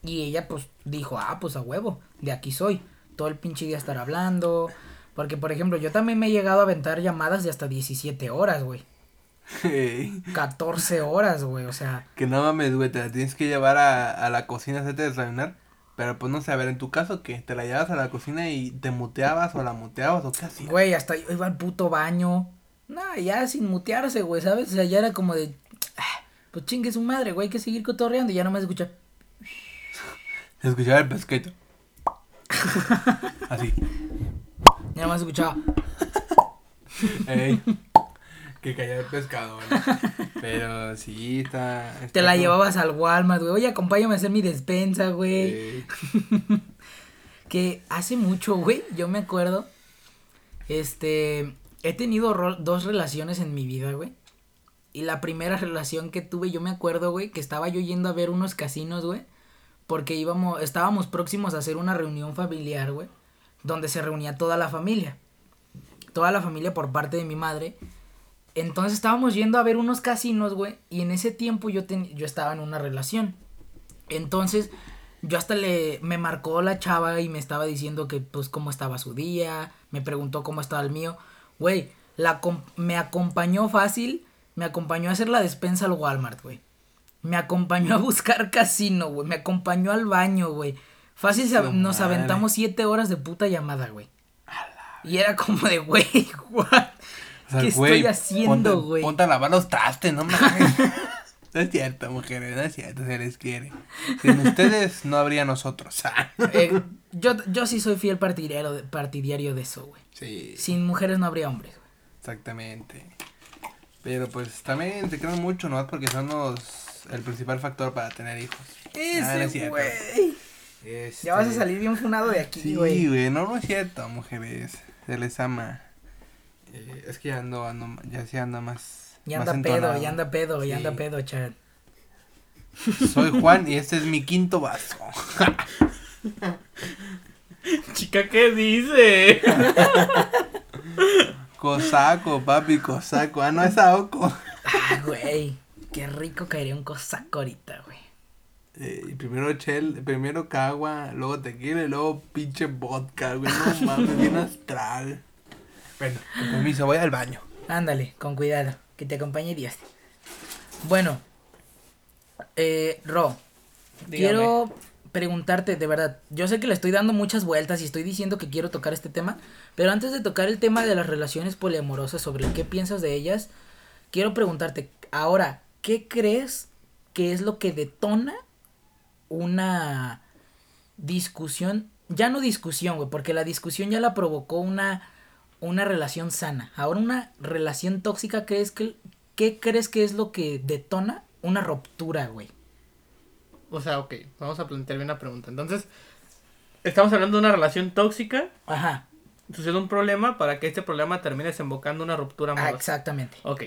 Y ella pues dijo, ah, pues a huevo, de aquí soy. Todo el pinche día estar hablando. Porque, por ejemplo, yo también me he llegado a aventar llamadas de hasta 17 horas, güey. 14 horas, güey. O sea, Que no mames, güey, te la tienes que llevar a, a la cocina a hacerte desayunar. Pero pues no sé, a ver, en tu caso, ¿qué? ¿Te la llevas a la cocina y te muteabas o la muteabas o qué hacías? Güey, hasta yo iba al puto baño. No, ya sin mutearse, güey, ¿sabes? O sea, ya era como de. "Ah, Pues chingue su madre, güey, hay que seguir cotorreando. Y ya no me escucha. Se escuchaba el pesquito. Así. Ya no me escuchaba. Ey. Que caía el pescado, güey. Pero sí, está. está Te la como- llevabas al Walmart, güey. Oye, acompáñame a hacer mi despensa, güey. Ey. Que hace mucho, güey, yo me acuerdo. Este. He tenido dos relaciones en mi vida, güey. Y la primera relación que tuve, yo me acuerdo, güey, que estaba yo yendo a ver unos casinos, güey. Porque íbamos, estábamos próximos a hacer una reunión familiar, güey. Donde se reunía toda la familia. Toda la familia por parte de mi madre. Entonces estábamos yendo a ver unos casinos, güey. Y en ese tiempo yo, ten- yo estaba en una relación. Entonces, yo hasta le me marcó la chava y me estaba diciendo que pues cómo estaba su día, me preguntó cómo estaba el mío. Güey, la me acompañó fácil, me acompañó a hacer la despensa al Walmart, güey. Me acompañó a buscar casino, güey. Me acompañó al baño, güey. Fácil se- nos aventamos siete horas de puta llamada, güey. Y era como de, güey, what? Sea, ¿Qué güey, estoy haciendo, ponte- güey? Ponte a lavar los trastes, no mames. no es cierto, mujeres, no es cierto, se les quiere. Sin ustedes no habría nosotros. Eh, yo, yo sí soy fiel partidario de, partidario de eso, güey. sí, Sin mujeres no habría hombres, güey. exactamente. Pero pues también se crean mucho, ¿no? Porque son los el principal factor para tener hijos. Ah, no es cierto. güey. Este, Ya vas a salir bien funado de aquí, Sí, güey. güey, no, no es cierto, mujeres. Se les ama. Eh, es que ya ando, ando, ya sí anda más. ya más anda pedo, ya anda pedo, Sí. ya anda pedo, chat. Soy Juan y este es mi quinto vaso. Chica, ¿qué dice? Cosaco, papi, cosaco. Ah, no es Aoco. Ah, güey. Qué rico caería un cosaco ahorita, güey. Eh, primero chel, primero cagua, luego tequila y luego pinche vodka, güey. No mames, bien astral. Bueno, con permiso, voy al baño. Ándale, con cuidado. Que te acompañe Dios. Bueno. Eh, Ro. Dígame. Quiero preguntarte, de verdad. Yo sé que le estoy dando muchas vueltas y estoy diciendo que quiero tocar este tema. Pero antes de tocar el tema de las relaciones poliamorosas, sobre qué piensas de ellas, quiero preguntarte, ahora, ¿qué crees que es lo que detona una discusión? Ya no discusión, güey, porque la discusión ya la provocó una, una relación sana. Ahora una relación tóxica, ¿crees que, ¿qué crees que es lo que detona una ruptura, güey? O sea, ok, vamos a plantear bien la pregunta. Entonces, estamos hablando de una relación tóxica. Ajá, Sucede un problema para que este problema termine desembocando una ruptura ah, amorosa. exactamente. Ok.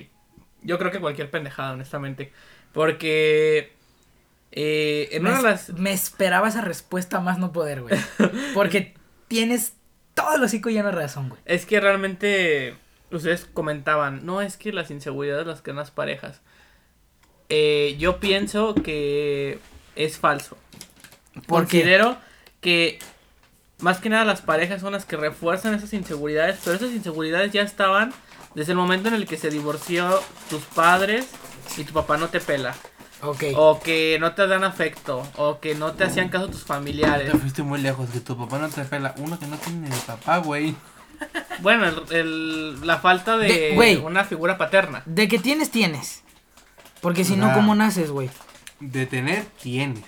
Yo creo que cualquier pendejada, honestamente. Porque. eh, en Me, una de es- las. me esperaba esa respuesta más no poder, güey. Porque tienes todo el hocico lleno de razón, güey. Es que realmente. Ustedes comentaban, no es que las inseguridades las crean las parejas. Eh, yo pienso que es falso. ¿Por qué? Considero que más que nada las parejas son las que refuerzan esas inseguridades, pero esas inseguridades ya estaban desde el momento en el que se divorció tus padres y tu papá no te pela. Ok. O que no te dan afecto, o que no te hacían caso tus familiares. Te fuiste muy lejos, que tu papá no te pela. Uno que no tiene ni papá, güey. Bueno, el, el- la falta de, De- una figura paterna. De que tienes, tienes. Porque si no. ¿cómo naces, güey? De tener, tienes.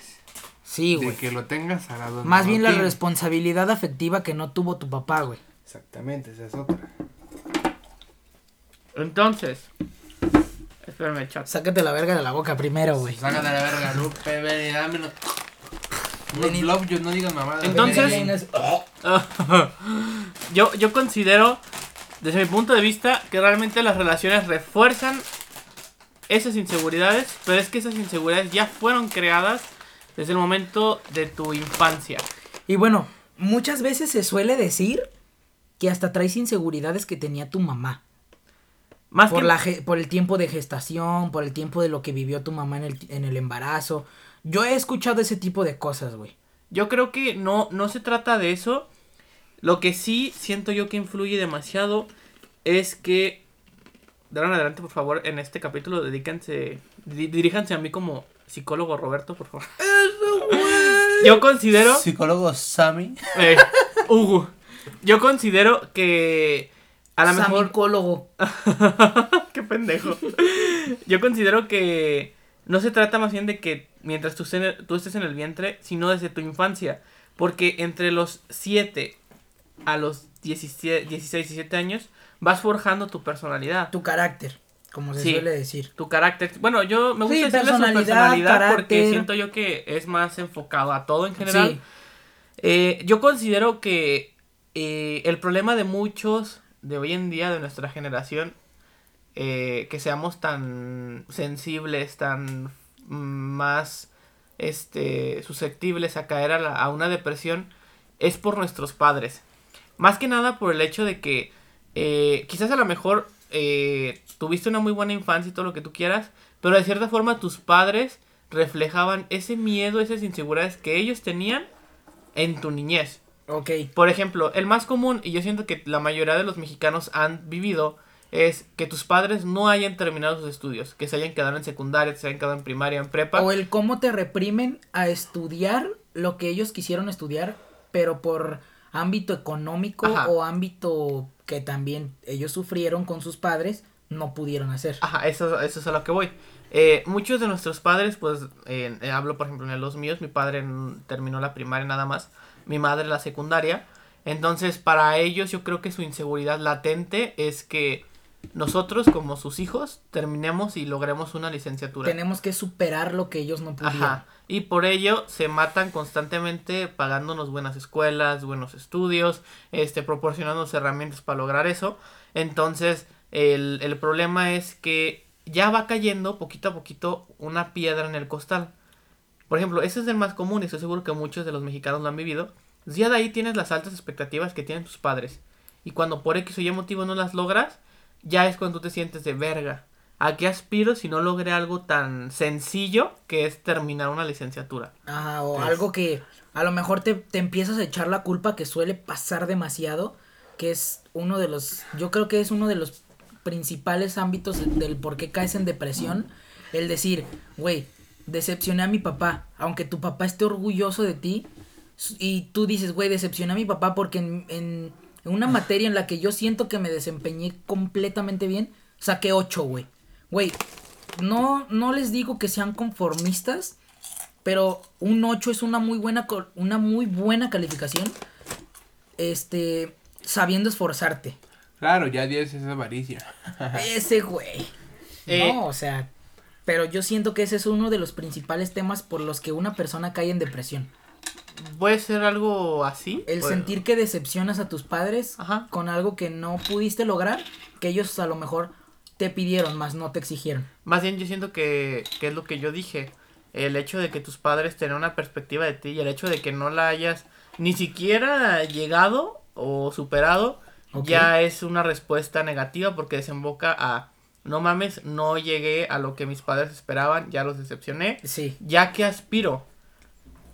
Sí, de güey. que lo tengas al lado. Más no bien la tienes. responsabilidad afectiva que no tuvo tu papá, güey. Exactamente, esa es otra. Entonces, espérame, chat. Sácate la verga de la boca primero, güey. Sácate la verga, Lupe, ven y dame unos. Unos Ven y- blowjobs, no digas mamadas. Entonces- yo, yo considero, desde mi punto de vista, que realmente las relaciones refuerzan esas inseguridades, pero es que esas inseguridades ya fueron creadas desde el momento de tu infancia. Y bueno, muchas veces se suele decir que hasta traes inseguridades que tenía tu mamá. Más Por, que la, por el tiempo de gestación, por el tiempo de lo que vivió tu mamá en el, en el embarazo. Yo he escuchado ese tipo de cosas, güey. Yo creo que no, no se trata de eso. Lo que sí siento yo que influye demasiado es que. De ahora en adelante, por favor, en este capítulo dedíquense. di- diríjanse a mí como psicólogo Roberto, por favor. Yo considero. Psicólogo Sammy. eh, Hugo. Yo considero que. A lo mejor. Samicólogo. Qué pendejo. Yo considero que no se trata más bien de que mientras tú, estés- tú estés en el vientre, sino desde tu infancia. Porque entre los 7 a los 17, 16, 17 años vas forjando tu personalidad, tu, Tu carácter, como se Sí. suele decir. carácter. Bueno, yo me gusta Sí, decirle su personalidad, personalidad porque siento yo que es más enfocado a todo en general. Sí. Eh, yo considero que eh, el problema de muchos de hoy en día, de nuestra generación, eh, que seamos tan sensibles, tan más este, susceptibles a caer a, la- a una depresión, es por nuestros padres. Más que nada por el hecho de que eh, quizás a lo mejor eh, tuviste una muy buena infancia y todo lo que tú quieras, pero de cierta forma tus padres reflejaban ese miedo, esas inseguridades que ellos tenían en tu niñez. Ok. Por ejemplo, el más común, y yo siento que la mayoría de los mexicanos han vivido, es que tus padres no hayan terminado sus estudios, que se hayan quedado en secundaria, que se hayan quedado en primaria, en prepa. O el cómo te reprimen a estudiar lo que ellos quisieron estudiar, pero por ámbito económico Ajá. o ámbito que también ellos sufrieron con sus padres, no pudieron hacer. Ajá, eso, eso es a lo que voy. Eh, muchos de nuestros padres, pues, eh, hablo por ejemplo en los míos, mi padre terminó la primaria nada más, mi madre la secundaria. Entonces, para ellos yo creo que su inseguridad latente es que nosotros como sus hijos terminemos y logremos una licenciatura. Tenemos que superar lo que ellos no pudieron. Ajá. Y por ello se matan constantemente pagándonos buenas escuelas, buenos estudios, este, proporcionándonos herramientas para lograr eso. Entonces, el, el problema es que ya va cayendo poquito a poquito una piedra en el costal. Por ejemplo, ese es el más común y estoy seguro que muchos de los mexicanos lo han vivido. Ya de ahí tienes las altas expectativas que tienen tus padres. Y cuando por X o Y motivo no las logras, ya es cuando tú te sientes de verga. ¿A qué aspiro si no logré algo tan sencillo que es terminar una licenciatura? Ajá, o Pues- algo que a lo mejor te, te empiezas a echar la culpa que suele pasar demasiado, que es uno de los, yo creo que es uno de los principales ámbitos del por qué caes en depresión, el decir, güey, decepcioné a mi papá, aunque tu papá esté orgulloso de ti, y tú dices, güey, decepcioné a mi papá porque en, en una materia en la que yo siento que me desempeñé completamente bien, saqué 8, güey. Güey, no, no les digo que sean conformistas, pero un 8 es una muy buena una muy buena calificación. Este, sabiendo esforzarte. Claro, ya 10 es avaricia. Ese güey. Eh, no, o sea, pero yo siento que ese es uno de los principales temas por los que una persona cae en depresión. ¿Puede ser algo así? El Bueno, sentir que decepcionas a tus padres Ajá. con algo que no pudiste lograr, que ellos a lo mejor te pidieron, más no te exigieron. Más bien yo siento que, que es lo que yo dije. El hecho de que tus padres tengan una perspectiva de ti y el hecho de que no la hayas ni siquiera llegado o superado, ya es una respuesta negativa porque desemboca a, no mames, no llegué a lo que mis padres esperaban, ya los decepcioné, Sí. ya que aspiro.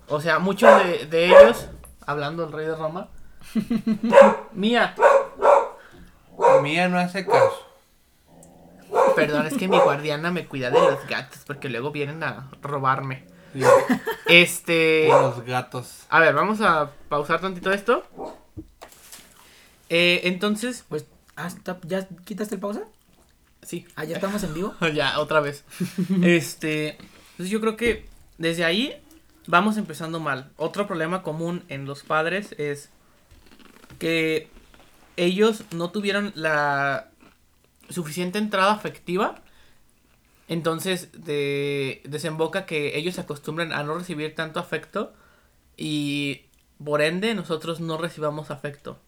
O sea, muchos de, de ellos, hablando del rey de Roma. Mía, Mía no hace caso. perdón, es que mi guardiana me cuida de los gatos porque luego vienen a robarme. Sí, Este, los gatos. a ver, vamos a pausar tantito esto. Eh, entonces, Pues, hasta, ¿ya quitaste el pausa? Sí, Ah, ya estamos en vivo. ya, otra vez. Este, entonces yo creo que desde ahí vamos empezando mal. Otro problema común en los padres es que ellos no tuvieron la suficiente entrada afectiva. Entonces de, desemboca que ellos se acostumbran a no recibir tanto afecto y por ende nosotros no recibamos afecto.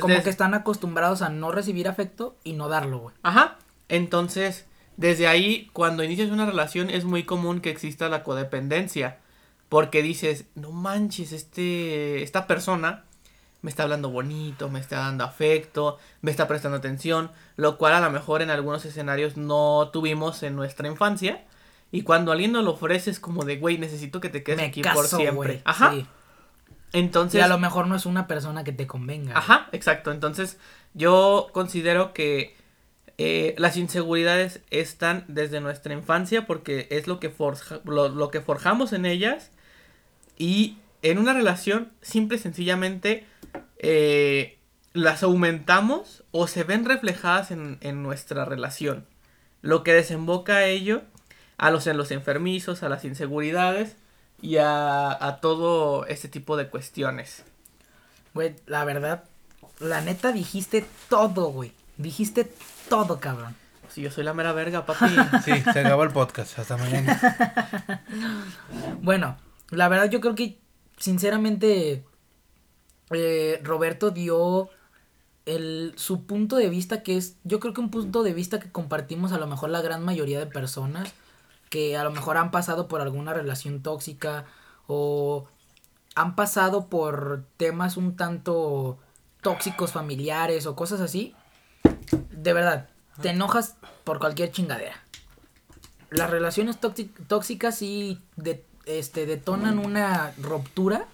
Como que están acostumbrados a no recibir afecto y no darlo, güey. Ajá. Entonces, desde ahí, cuando inicias una relación, es muy común que exista la codependencia. Porque dices, no manches, este, esta persona me está hablando bonito, me está dando afecto, me está prestando atención, lo cual a lo mejor en algunos escenarios no tuvimos en nuestra infancia. Y cuando alguien nos lo ofrece es como de, güey, necesito que te quedes Me aquí caso, por siempre. Ajá. Sí. Entonces, Y a lo mejor no es una persona que te convenga. Ajá, exacto. Entonces, yo considero que eh, las inseguridades están desde nuestra infancia porque es lo que, forja- lo, lo que forjamos en ellas. Y en una relación, simple y sencillamente, eh, las aumentamos o se ven reflejadas en, en nuestra relación. Lo que desemboca a ello, a los, en los enfermizos, a las inseguridades y a, a todo este tipo de cuestiones. Güey, la verdad, la neta dijiste todo, güey. Dijiste todo, cabrón. Si yo soy la mera verga, papi. Sí, se acabó el podcast. Hasta mañana. Bueno, la verdad yo creo que sinceramente eh, Roberto dio el, su punto de vista que es, yo creo que un punto de vista que compartimos a lo mejor la gran mayoría de personas que a lo mejor han pasado por alguna relación tóxica o han pasado por temas un tanto tóxicos familiares o cosas así. De verdad, te enojas por cualquier chingadera. Las relaciones tóxi- tóxicas sí de- este, detonan una ruptura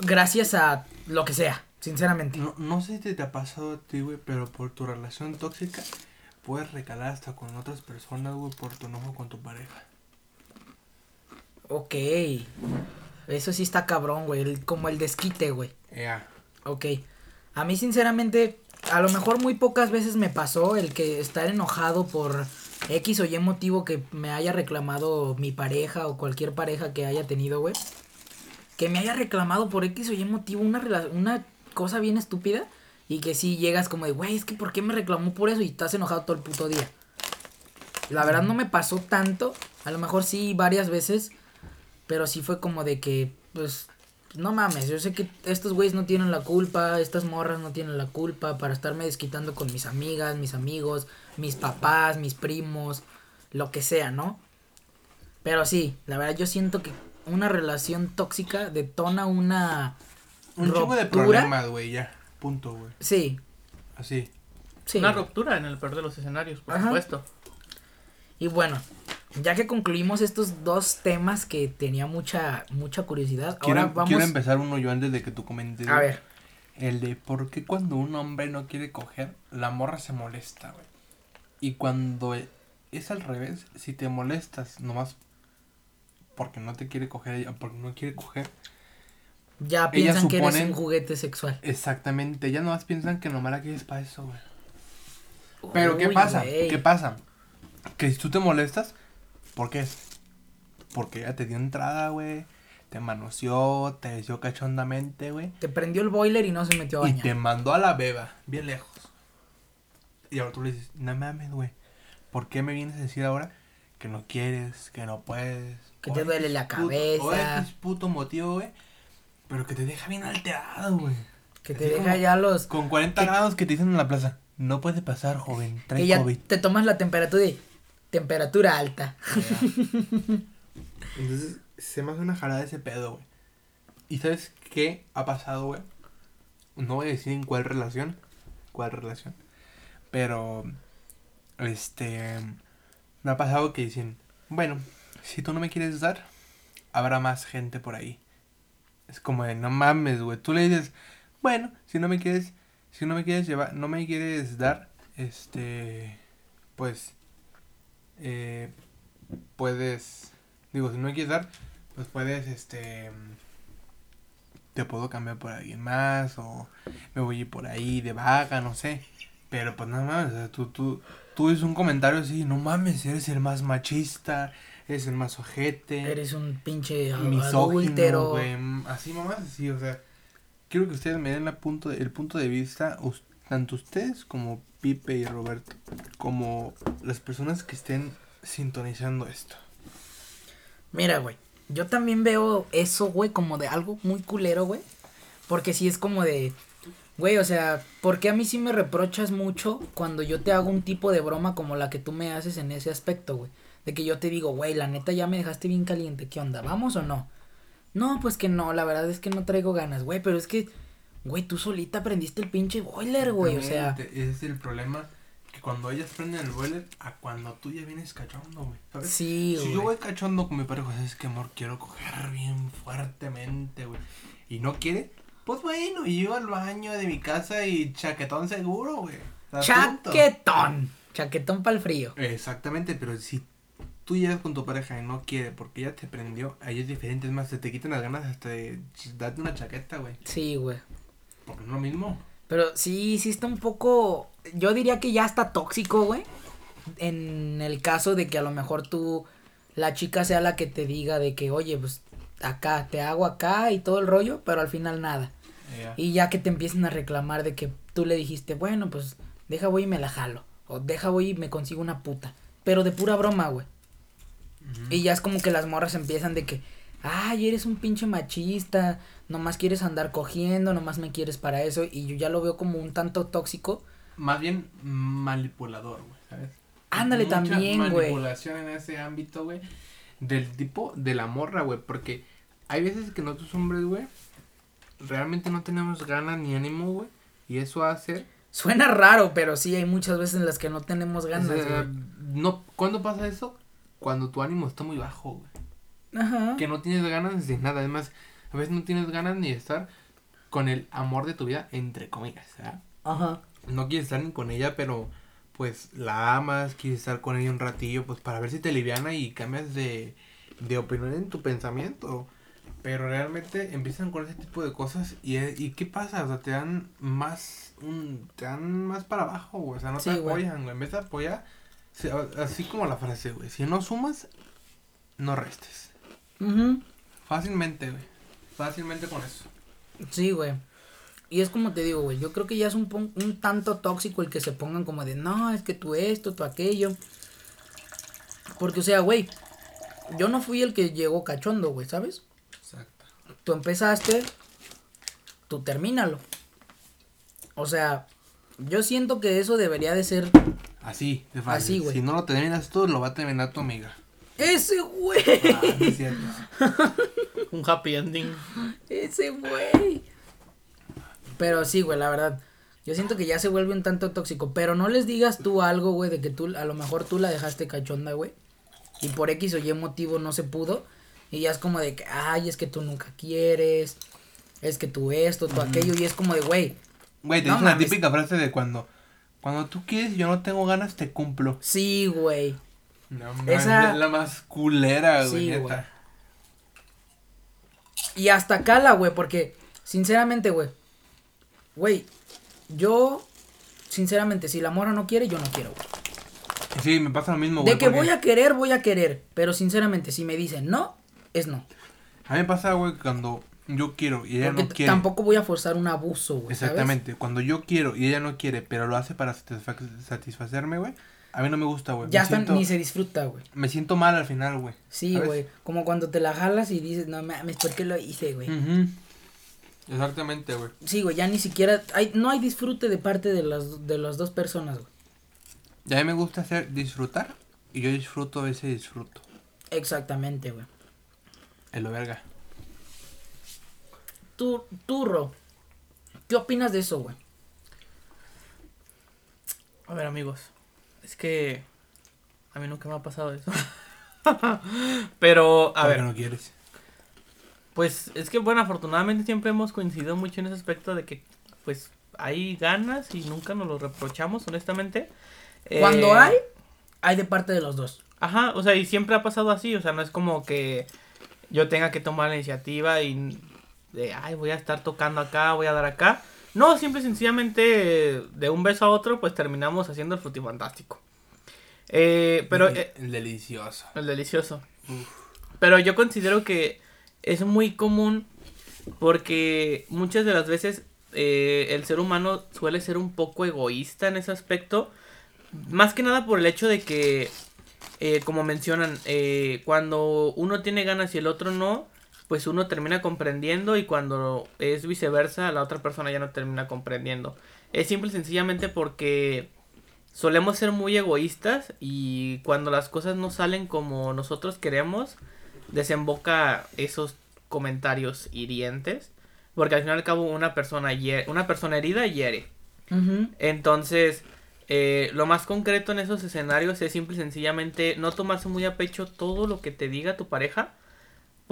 gracias a lo que sea, sinceramente. No, no sé si te ha pasado a ti, güey, pero por tu relación tóxica puedes recalar hasta con otras personas, güey, por tu enojo con tu pareja. Ok. Eso sí está cabrón, güey. el- como el desquite, güey. Ya. Ok. A mí, sinceramente, a lo mejor muy pocas veces me pasó el que estar enojado por X o Y motivo que me haya reclamado mi pareja o cualquier pareja que haya tenido, güey. Que me haya reclamado por X o Y motivo una, una cosa bien estúpida. Y que sí llegas como de, güey, es que ¿por qué me reclamó por eso? Y estás enojado todo el puto día. La verdad no me pasó tanto. A lo mejor sí varias veces. Pero sí fue como de que, pues, no mames, yo sé que estos güeyes no tienen la culpa, estas morras no tienen la culpa para estarme desquitando con mis amigas, mis amigos, mis papás, mis primos, lo que sea, ¿no? Pero sí, la verdad yo siento que una relación tóxica detona una Un chico de ruptura. problemas, güey, ya. Punto, güey. Sí, Así. sí. Una ruptura en el peor de los escenarios, por Ajá. supuesto. Y bueno, ya que concluimos estos dos temas que tenía mucha mucha curiosidad, Quiero, ahora vamos quiero empezar uno yo antes de que tú comentes. a ver. El de por qué cuando un hombre no quiere coger, la morra se molesta, güey. Y cuando e- es al revés, si te molestas nomás porque no te quiere coger ella, porque no quiere coger, Ya piensan que eres un juguete sexual. exactamente, ya nomás piensan que nomás la quieres para eso, güey. Pero ¿qué pasa? ¿Qué pasa? Que si tú te molestas, ¿por qué es? Porque ella te dio entrada, güey. Te manoseó, te dio cachondamente, güey. Te prendió el boiler y no se metió a Y bañar. te mandó a la beba, bien lejos. Y ahora tú le dices, no mames, güey. ¿Por qué me vienes a decir ahora que no quieres, que no puedes? Que te duele la puto- cabeza. O X puto motivo, güey. Pero que te deja bien alterado, güey. Que te Así deja ya los... Con 40 que- grados que te dicen en la plaza. No puede pasar, joven. Trae Que ya COVID. te tomas la temperatura de... Temperatura alta. Entonces, se me hace una jalada ese pedo, güey. ¿Y sabes qué ha pasado, güey? No voy a decir en cuál relación. ¿Cuál relación? Pero, este, me ha pasado que dicen, bueno, si tú no me quieres dar, habrá más gente por ahí. Es como de, no mames, güey. Tú le dices, bueno, si no me quieres, si no me quieres llevar, no me quieres dar, este, pues, eh, puedes, digo, si no quieres dar, pues puedes, este, te puedo cambiar por alguien más o me voy a ir por ahí de vaga, no sé. Pero pues no mames, o sea, tú, tú, tú dices un comentario así, no mames, eres el más machista, eres el más ojete. Eres un pinche misógino, güey. Así mamás, así, o sea, quiero que ustedes me den la punto de- el punto de vista, tanto ustedes como Pipe y Roberto, como las personas que estén sintonizando esto. Mira, güey. Yo también veo eso, güey, como de algo muy culero, güey. Porque sí es como de. Güey, o sea, ¿por qué a mí sí me reprochas mucho cuando yo te hago un tipo de broma como la que tú me haces en ese aspecto, güey? De que yo te digo, güey, la neta ya me dejaste bien caliente, ¿qué onda? ¿Vamos o no? No, pues que no, la verdad es que no traigo ganas, güey, pero es que, güey, tú solita prendiste el pinche boiler, güey, o sea. Ese es el problema, que cuando ellas prenden el boiler, a cuando tú ya vienes cachondo, güey, ¿sabes? Sí, Si yo voy cachondo con mi pareja, es que amor, quiero coger bien fuertemente, güey. Y no quiere, pues bueno, y yo al baño de mi casa y chaquetón seguro, güey. Chaquetón. Chaquetón para el frío. Exactamente, pero si tú llegas con tu pareja y no quiere porque ya te prendió, ahí es diferente. Es más, se te quitan las ganas hasta de darte una chaqueta, güey. Sí, güey. Porque no es lo mismo. Pero sí, sí está un poco. Yo diría que ya está tóxico, güey. En el caso de que a lo mejor tú, la chica sea la que te diga de que, oye, pues acá, te hago acá y todo el rollo, pero al final nada. Y ya que te empiecen a reclamar de que tú le dijiste, bueno, pues deja voy y me la jalo. O deja voy y me consigo una puta. Pero de pura broma, güey. Y ya es como que las morras empiezan de que, ay, eres un pinche machista, nomás quieres andar cogiendo, nomás me quieres para eso. Y yo ya lo veo como un tanto tóxico. Más bien manipulador, güey, ¿sabes? Ándale Mucha también, güey. manipulación en ese ámbito, güey. Del tipo de la morra, güey. Porque hay veces que nosotros hombres, güey, realmente no tenemos ganas ni ánimo, güey. Y eso hace Suena raro, pero sí hay muchas veces en las que no tenemos ganas, O sea, no, ¿Cuándo pasa eso? Cuando tu ánimo está muy bajo, güey. Ajá. Que no tienes ganas de nada. Además, a veces no tienes ganas ni de estar con el amor de tu vida, entre comillas. ¿verdad? Ajá. No quieres estar ni con ella, pero pues la amas, quieres estar con ella un ratillo, pues para ver si te liviana y cambias de, de opinión en tu pensamiento. Pero realmente empiezan con ese tipo de cosas y, y ¿qué pasa? O sea, te dan más, un, te dan más para abajo, güey. O sea, no te Sí, apoyan, güey. En vez de apoyar, así como la frase, güey. Si no sumas, no restes. Ujú. Fácilmente, güey. Fácilmente con eso. Sí, güey. Y es como te digo, güey, yo creo que ya es un, un tanto tóxico el que se pongan como de, no, es que tú esto, tú aquello. Porque, o sea, güey, yo no fui el que llegó cachondo, güey, ¿sabes? Exacto. Tú empezaste, tú termínalo. O sea, yo siento que eso debería de ser Así, de fácil. Así, güey. Si no lo terminas tú, lo va a terminar tu amiga. Ese güey, Ah, no es cierto. Un happy ending. ese güey. Pero sí, güey, la verdad. Yo siento que ya se vuelve un tanto tóxico. Pero no les digas tú algo, güey, de que tú, a lo mejor tú la dejaste cachonda, güey. Y por X o Y motivo no se pudo. Y ya es como de que, ay, es que tú nunca quieres. Es que tú esto, tú aquello. Y es como de, güey, Güey, te No dice la mames. típica frase de cuando cuando tú quieres y yo no tengo ganas, te cumplo. sí, güey. No, Esa- es la más culera, güey, Sí, neta. güey. Y hasta cala, güey, porque, sinceramente, güey. Güey, yo, sinceramente, si la mora no quiere, yo no quiero, güey. Sí, me pasa lo mismo, güey. De que porque voy a querer, voy a querer. Pero sinceramente, si me dicen no, es no. A mí me pasa, güey, cuando yo quiero y ella Porque no quiere. tampoco voy a forzar un abuso, güey. ¿sabes? Exactamente. Cuando yo quiero y ella no quiere, pero lo hace para satisfa- satisfacerme, güey. A mí no me gusta, güey. Ya me hasta siento, ni se disfruta, güey. Me siento mal al final, güey. Sí, güey. Como cuando te la jalas y dices, no mames, ¿por qué lo hice, güey? Exactamente, güey. Sí, güey, ya ni siquiera. Hay, no hay disfrute de parte de las, de las dos personas, güey. Y a mí me gusta hacer disfrutar y yo disfruto ese disfruto. Exactamente, güey. En lo verga. Tú, tú, Ro, ¿qué opinas de eso, güey? A ver, amigos. Es que. A mí nunca me ha pasado eso. Pero, a ¿Por ver. qué no quieres? Pues es que, bueno, afortunadamente siempre hemos coincidido mucho en ese aspecto de que, pues, hay ganas y nunca nos lo reprochamos, honestamente. Cuando Eh, hay, hay de parte de los dos. Ajá, o sea, y siempre ha pasado así, o sea, no es como que yo tenga que tomar la iniciativa y de, ay, voy a estar tocando acá, voy a dar acá. No, siempre y sencillamente de un beso a otro, pues terminamos haciendo el frutifantástico. Eh, pero eh, El delicioso. el delicioso. Pero yo considero que es muy común porque muchas de las veces eh, el ser humano suele ser un poco egoísta en ese aspecto. Más que nada por el hecho de que, eh, como mencionan, eh, cuando uno tiene ganas y el otro no, pues uno termina comprendiendo y cuando es viceversa, la otra persona ya no termina comprendiendo. Es simple y sencillamente porque solemos ser muy egoístas y cuando las cosas no salen como nosotros queremos, desemboca esos comentarios hirientes. Porque al fin y al cabo una persona, hie- una persona herida hiere. Entonces, eh, lo más concreto en esos escenarios es simple y sencillamente no tomarse muy a pecho todo lo que te diga tu pareja.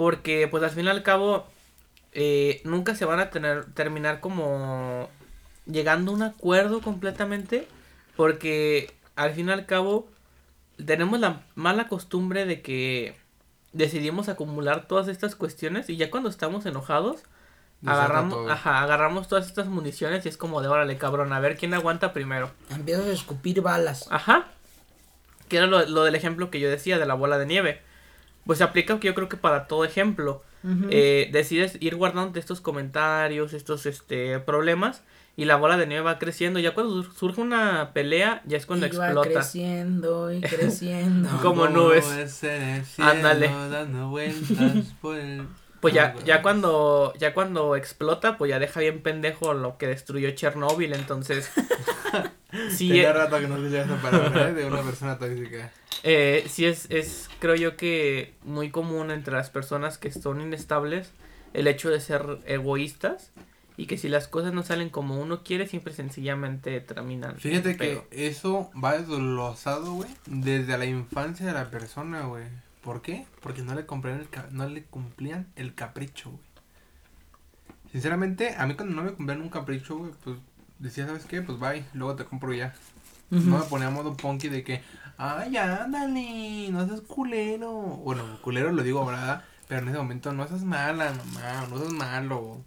Porque pues al fin y al cabo eh, nunca se van a tener, terminar como llegando a un acuerdo completamente. Porque al fin y al cabo tenemos la mala costumbre de que decidimos acumular todas estas cuestiones y ya cuando estamos enojados agarramos, ajá, agarramos todas estas municiones y es como de órale cabrón, a ver quién aguanta primero. Empiezas a escupir balas. Ajá. Que era lo, lo del ejemplo que yo decía de la bola de nieve. Pues se aplica que yo creo que para todo ejemplo. Ujú. Eh, decides ir guardando estos comentarios, estos este problemas y la bola de nieve va creciendo. Ya cuando sur- surge una pelea, ya es cuando Y va explota. creciendo y creciendo. Como nubes. Ándale. dando vueltas por el- Pues ya, ya cuando, ya cuando explota, pues ya deja bien pendejo lo que destruyó Chernobyl, entonces. sí, Tenía eh, rato que no escuchaba esa palabra, ¿eh? De una persona tóxica. eh, sí es, es, creo yo que muy común entre las personas que son inestables el hecho de ser egoístas y que si las cosas no salen como uno quiere, siempre sencillamente terminan. Fíjate que eso va desglosado, güey, desde la infancia de la persona, güey. ¿Por qué? Porque no le cumplían el, no le cumplían el capricho, güey. Sinceramente, a mí cuando no me cumplían un capricho, güey, pues decía, ¿sabes qué? Pues bye, luego te compro ya. No me ponía modo punky de que, ay, ándale, no seas culero. Bueno, culero lo digo, ¿verdad? Pero en ese momento no seas mala, mamá, no seas malo.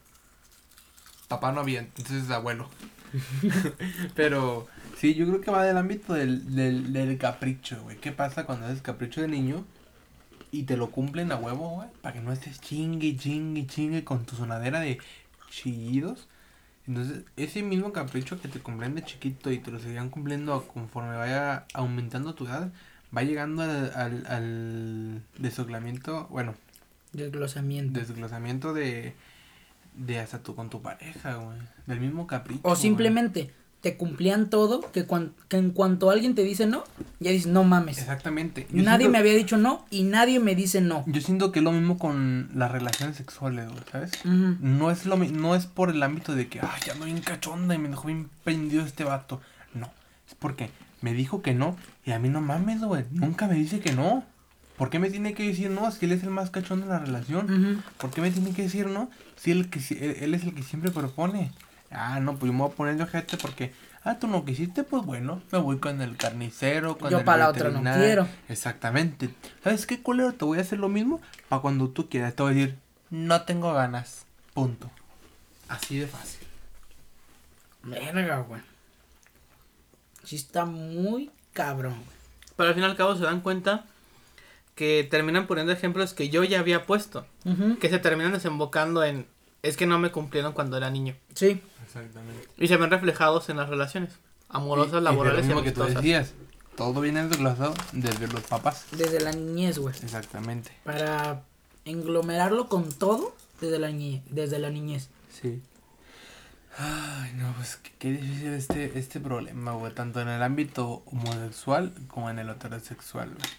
Papá no había, entonces abuelo. Pero sí, yo creo que va del ámbito del, del, del capricho, güey. ¿Qué pasa cuando haces capricho de niño y te lo cumplen a huevo, güey? Para que no estés chingue, chingue, chingue con tu sonadera de chillidos. Entonces, ese mismo capricho que te cumplen de chiquito y te lo seguirán cumpliendo conforme vaya aumentando tu edad, va llegando al, al, al desoglamiento, bueno, Desglosamiento. desglosamiento de, de hasta tu con tu pareja, güey. Del mismo capricho. O güey. Te cumplían todo, que, cuan- que en cuanto alguien te dice no, ya dices, no mames. Exactamente. Yo Nadie siento- me había dicho no y nadie me dice no. Yo siento que es lo mismo con las relaciones sexuales, ¿sabes? No es lo no es por el ámbito de que, ay, ya ando bien cachonda y me dejó bien prendido este vato. No, es porque me dijo que no y a mí no mames, güey, nunca me dice que no. ¿Por qué me tiene que decir no si él es el más cachondo de la relación? ¿Por qué me tiene que decir no si él, que, él es el que siempre propone? Ah, no, pues yo me voy a poner de ojete porque, ah, tú no quisiste, pues bueno, me voy con el carnicero, con Yo el pa' la otra no veterinario. quiero. Exactamente. ¿Sabes qué, culero? Te voy a hacer lo mismo para cuando tú quieras. Te voy a decir, no tengo ganas. Punto. Así de fácil. Verga, güey. Sí está muy cabrón, güey. Pero al fin y al cabo se dan cuenta que terminan poniendo ejemplos que yo ya había puesto. Que se terminan desembocando en. Es que no me cumplieron cuando era niño. Sí. Exactamente. Y se ven reflejados en las relaciones. Amorosas, laborales y, lo mismo que tú decías. Todo viene desglosado desde los papás. Desde la niñez, güey. Exactamente. Para englomerarlo con todo desde la niñez. Desde la niñez. Sí. Ay, no, pues qué, qué difícil este, este problema, güey. Tanto en el ámbito homosexual como en el heterosexual, güey.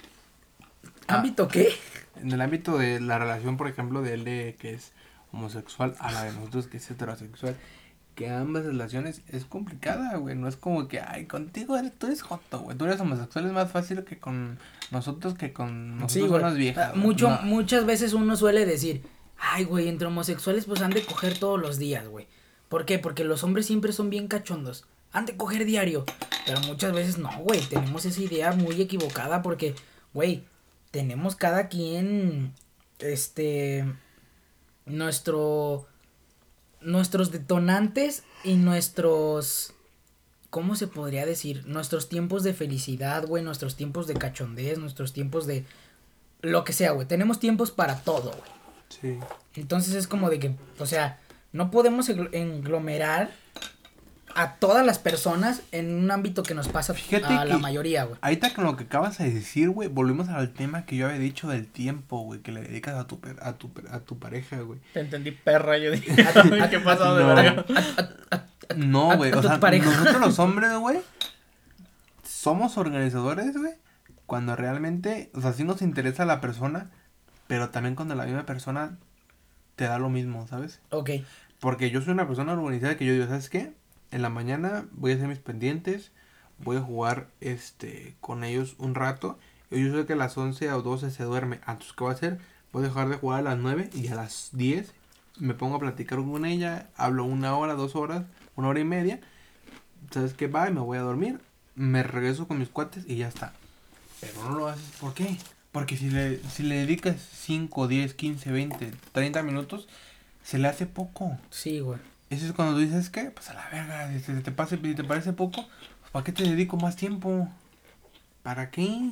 Ah. ¿Ámbito qué? En el ámbito de la relación, por ejemplo, de él de que es homosexual a la de nosotros que es heterosexual, que ambas relaciones es complicada, güey. No es como que, ay, contigo eres, tú eres joto, güey. Tú eres homosexual, es más fácil que con nosotros que con nosotros Sí, güey. unas viejas. Ah, güey. Mucho, No. Muchas veces uno suele decir, Ay, güey, entre homosexuales pues han de coger todos los días, güey. ¿Por qué? Porque los hombres siempre son bien cachondos. Han de coger diario. Pero muchas veces no, güey. Tenemos esa idea muy equivocada porque, güey, tenemos cada quien, este, nuestro, nuestros detonantes y nuestros, ¿cómo se podría decir? Nuestros tiempos de felicidad, güey, nuestros tiempos de cachondez, nuestros tiempos de lo que sea, güey. Tenemos tiempos para todo, güey. Sí. Entonces es como de que, o sea, no podemos engl- englomerar a todas las personas en un ámbito que nos pasa Fíjate a la mayoría, güey. Ahorita con lo que acabas de decir, güey, volvemos al tema que yo había dicho del tiempo, güey, que le dedicas a tu, per- a tu, per- a tu pareja, güey. Te entendí perra, yo dije. A- ¿Qué pasó de No. verga? No, güey, o sea, pareja. nosotros los hombres, güey, somos organizadores, güey, cuando realmente, o sea, sí nos interesa la persona, pero también cuando la misma persona te da lo mismo, ¿sabes? Ok, Porque yo soy una persona organizada que yo digo, ¿sabes qué? En la mañana voy a hacer mis pendientes, voy a jugar este con ellos un rato. Yo sé que a las 11 o 12 se duerme. Entonces, ¿qué voy a hacer? Voy a dejar de jugar a las 9 y a las 10 me pongo a platicar con ella. Hablo una hora, dos horas, una hora y media. ¿Sabes qué? Va y me voy a dormir. Me regreso con mis cuates y ya está. Pero no lo haces, ¿por qué? Porque si le, si le dedicas 5, 10, 15, 20, 30 minutos, se le hace poco. sí, güey. Eso es cuando tú dices que, pues a la verga, si te, te, pase, si te parece poco, pues ¿para qué te dedico más tiempo? ¿Para qué?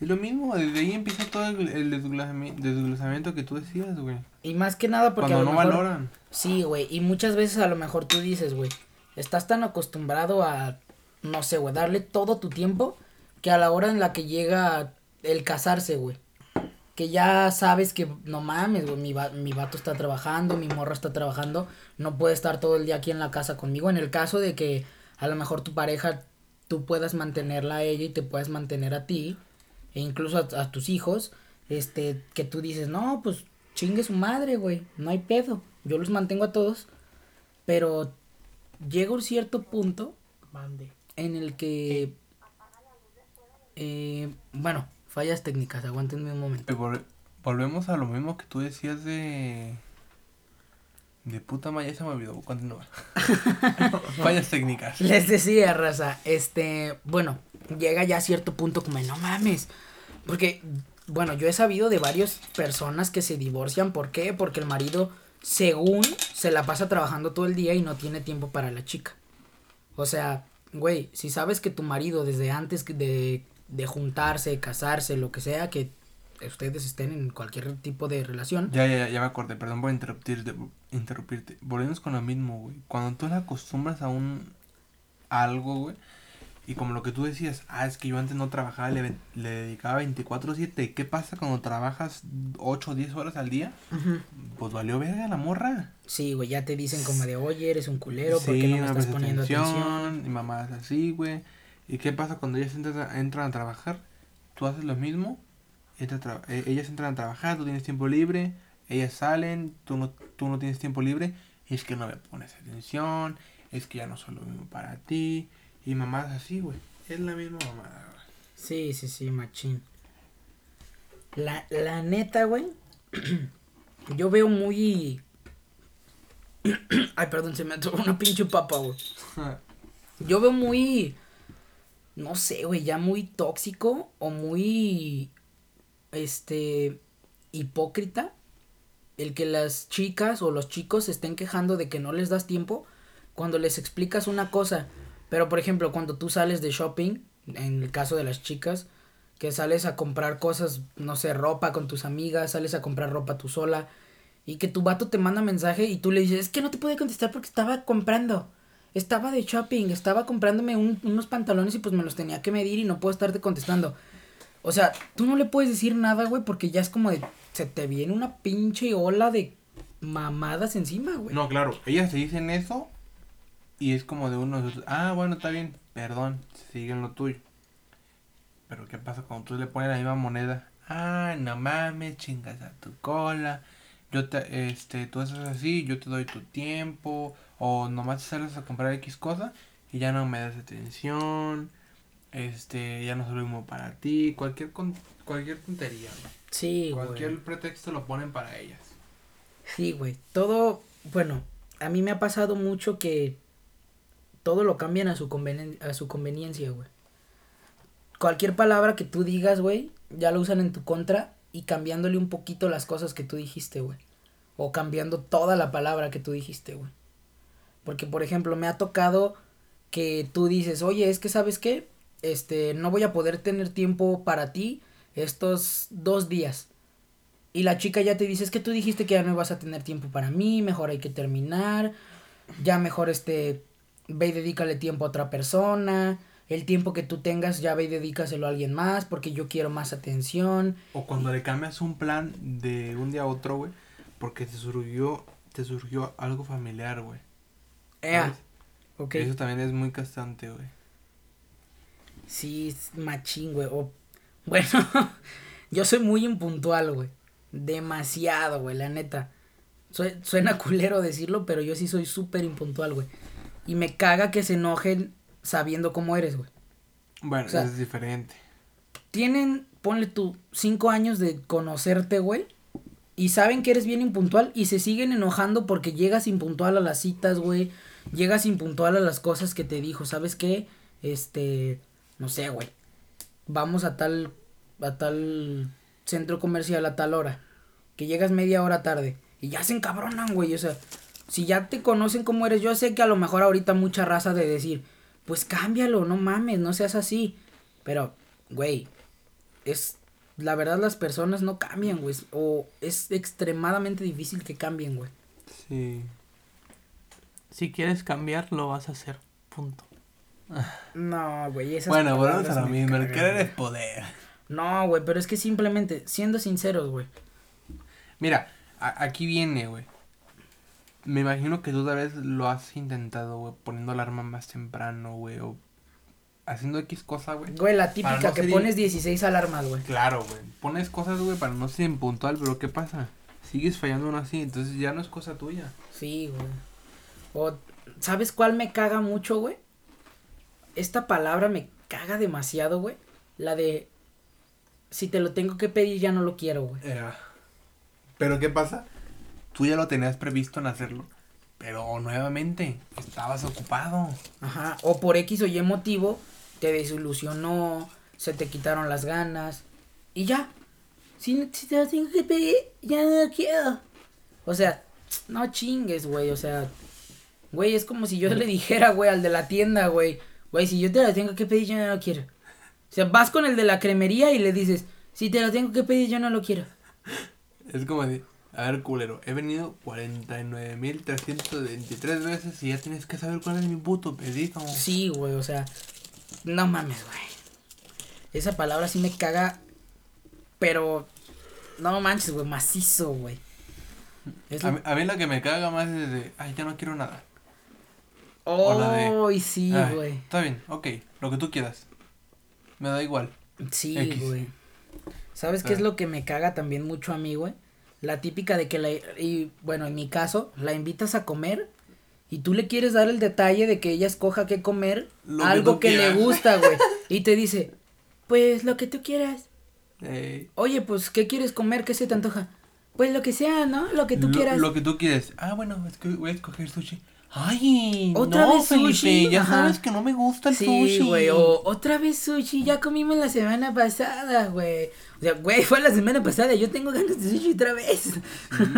Es lo mismo, desde ahí empieza todo el, el desglosami- desglosamiento que tú decías, güey. Y más que nada porque Cuando a no lo mejor... valoran. Sí, güey. Y muchas veces a lo mejor tú dices, güey, estás tan acostumbrado a, no sé, güey, darle todo tu tiempo que a la hora en la que llega el casarse, güey, que ya sabes que no mames, güey, mi, va- mi vato está trabajando, mi morra está trabajando, no puede estar todo el día aquí en la casa conmigo. En el caso de que a lo mejor tu pareja, tú puedas mantenerla a ella y te puedas mantener a ti, e incluso a, a tus hijos, este, que tú dices, no, pues chingue su madre, güey, no hay pedo, yo los mantengo a todos, pero llega un cierto punto en el que, eh, bueno, fallas técnicas, aguántenme un momento. Vol- volvemos a lo mismo que tú decías de... De puta madre, se me olvidó, continúa. Fallas técnicas. Les decía, raza, este, bueno, llega ya a cierto punto como, no mames, porque, bueno, yo he sabido de varias personas que se divorcian, ¿por qué? Porque el marido, según, se la pasa trabajando todo el día y no tiene tiempo para la chica. O sea, güey, si sabes que tu marido desde antes de, de juntarse, casarse, lo que sea, que ustedes estén en cualquier tipo de relación, Ya, ya, ya me acordé, perdón por interrumpirte, interrumpirte. Volvemos con lo mismo, güey. Cuando tú le acostumbras a un a algo, güey, y como lo que tú decías, ah, es que yo antes no trabajaba, le, le dedicaba 24/7. ¿Qué pasa cuando trabajas 8 o 10 horas al día? Ujú. Pues valió verga la morra. sí, güey, ya te dicen como de, oye, eres un culero, ¿por qué no me estás poniendo atención? Y mamás así, güey. ¿Y qué pasa cuando ellas entran a, entran a trabajar? Tú haces lo mismo. entra eh, ellas entran a trabajar, tú tienes tiempo libre. Ellas salen, tú no, tú no tienes tiempo libre. Y es que no me pones atención. Es que ya no soy lo mismo para ti. Y mamás así, güey. Es la misma mamada, güey. Sí, sí, sí, machín. La, la neta, güey. yo veo muy. Ay, perdón, se me atoró una pinche papa, güey. Yo veo muy. No sé, güey, ya muy tóxico o muy. Este. Hipócrita. El que las chicas o los chicos se estén quejando de que no les das tiempo cuando les explicas una cosa. Pero, por ejemplo, cuando tú sales de shopping, en el caso de las chicas, que sales a comprar cosas, no sé, ropa con tus amigas, sales a comprar ropa tú sola, y que tu vato te manda mensaje y tú le dices, es que no te pude contestar porque estaba comprando. Estaba de shopping, estaba comprándome un- unos pantalones y pues me los tenía que medir y no puedo estarte contestando. O sea, tú no le puedes decir nada, güey, porque ya es como de, se te viene una pinche ola de mamadas encima, güey. No, claro, ellas te dicen eso y es como de uno de esos, ah, bueno, está bien, perdón, sigue en lo tuyo. Pero ¿qué pasa cuando tú le pones la misma moneda? Ah, no mames, chingas a tu cola. Yo te, este, tú haces así, yo te doy tu tiempo. O nomás sales a comprar X cosa y ya no me das atención. Este, ya no mismo para ti. Cualquier, con, cualquier tontería, güey. Sí, güey. Cualquier pretexto lo ponen para ellas. Sí, güey. Todo, bueno, a mí me ha pasado mucho que todo lo cambian a su, conveni- a su conveniencia, güey. Cualquier palabra que tú digas, güey, ya lo usan en tu contra y cambiándole un poquito las cosas que tú dijiste, güey. O cambiando toda la palabra que tú dijiste, güey. Porque, por ejemplo, me ha tocado que tú dices, oye, es que sabes qué, este, no voy a poder tener tiempo para ti estos dos días. Y la chica ya te dice, es que tú dijiste que ya no vas a tener tiempo para mí, mejor hay que terminar, ya mejor este, ve y dedícale tiempo a otra persona, el tiempo que tú tengas ya ve y dedícaselo a alguien más porque yo quiero más atención. O cuando le cambias un plan de un día a otro, güey, porque te surgió, te surgió algo familiar, güey. Ok. Eso también es muy castrante, güey. Sí, es machín, güey. O, bueno, yo soy muy impuntual, güey. Demasiado, güey, la neta. Sue- suena culero decirlo, pero yo sí soy súper impuntual, güey. Y me caga que se enojen sabiendo cómo eres, güey. Bueno, O sea, es diferente. Tienen, ponle tú, cinco años de conocerte, güey. Y saben que eres bien impuntual y se siguen enojando porque llegas impuntual a las citas, güey. Llegas impuntual a las cosas que te dijo. ¿Sabes qué? Este, no sé, güey. Vamos a tal, a tal centro comercial a tal hora. Que llegas media hora tarde. Y ya se encabronan, güey. O sea, si ya te conocen como eres, yo sé que a lo mejor ahorita mucha raza de decir, pues cámbialo, no mames, no seas así. Pero, güey, es la verdad las personas no cambian, güey, o es extremadamente difícil que cambien, güey. Sí. Si quieres cambiar, lo vas a hacer. Punto. No, güey, esas Bueno, volvemos a lo mismo. El querer es poder. No, güey, pero es que simplemente siendo sinceros, güey. Mira, aquí viene, güey. Me imagino que tú tal vez lo has intentado, güey, poniendo alarma más temprano, güey, o haciendo X cosa, güey. Güey, la típica no que pones in- 16 alarmas, güey. Claro, güey. Pones cosas, güey, para no ser impuntual, pero ¿qué pasa? Sigues fallando así, entonces ya no es cosa tuya. Sí, güey. O ¿sabes cuál me caga mucho, güey? Esta palabra me caga demasiado, güey. La de si te lo tengo que pedir ya no lo quiero, güey. Pero ¿qué pasa? Tú ya lo tenías previsto en hacerlo, pero nuevamente estabas ocupado. Ajá, o por X o Y motivo te desilusionó, se te quitaron las ganas y ya. Si, si te que pedir, ya no lo quiero. O sea, no chingues, güey, o sea, güey, es como si yo le dijera, güey, al de la tienda, güey, güey, si yo te la tengo que pedir, yo no lo quiero. O sea, vas con el de la cremería y le dices, si te lo tengo que pedir, yo no lo quiero. Es como de, a ver, culero, he venido 49.323 veces y ya tienes que saber cuál es mi puto pedido. Sí, güey, o sea, no mames, güey. Esa palabra sí me caga, pero no manches, güey, macizo, güey. A lo- mí, a mí lo que me caga más es de, ay, ya no quiero nada. o la de- Ay, sí, güey. Está bien, ok, lo que tú quieras. Me da igual. Sí, güey. ¿Sabes qué es lo que me caga también mucho a mí, güey? La típica de que la y bueno, en mi caso, la invitas a comer y tú le quieres dar el detalle de que ella escoja qué comer, Lo que algo tú que, le gusta, güey. Y te dice, "Pues lo que tú quieras." Eh, Oye, pues ¿qué quieres comer? ¿Qué se te antoja? Pues lo que sea, ¿no? Lo que tú lo, quieras. Lo que tú quieres. Ah, bueno, es que voy a escoger sushi. Ay, ¿Otra no, vez Felipe, sushi? ya Ajá. sabes que no me gusta el Sí, sushi. güey, o otra vez sushi, ya comimos la semana pasada, güey. O sea, güey, fue la semana pasada, yo tengo ganas de sushi otra vez.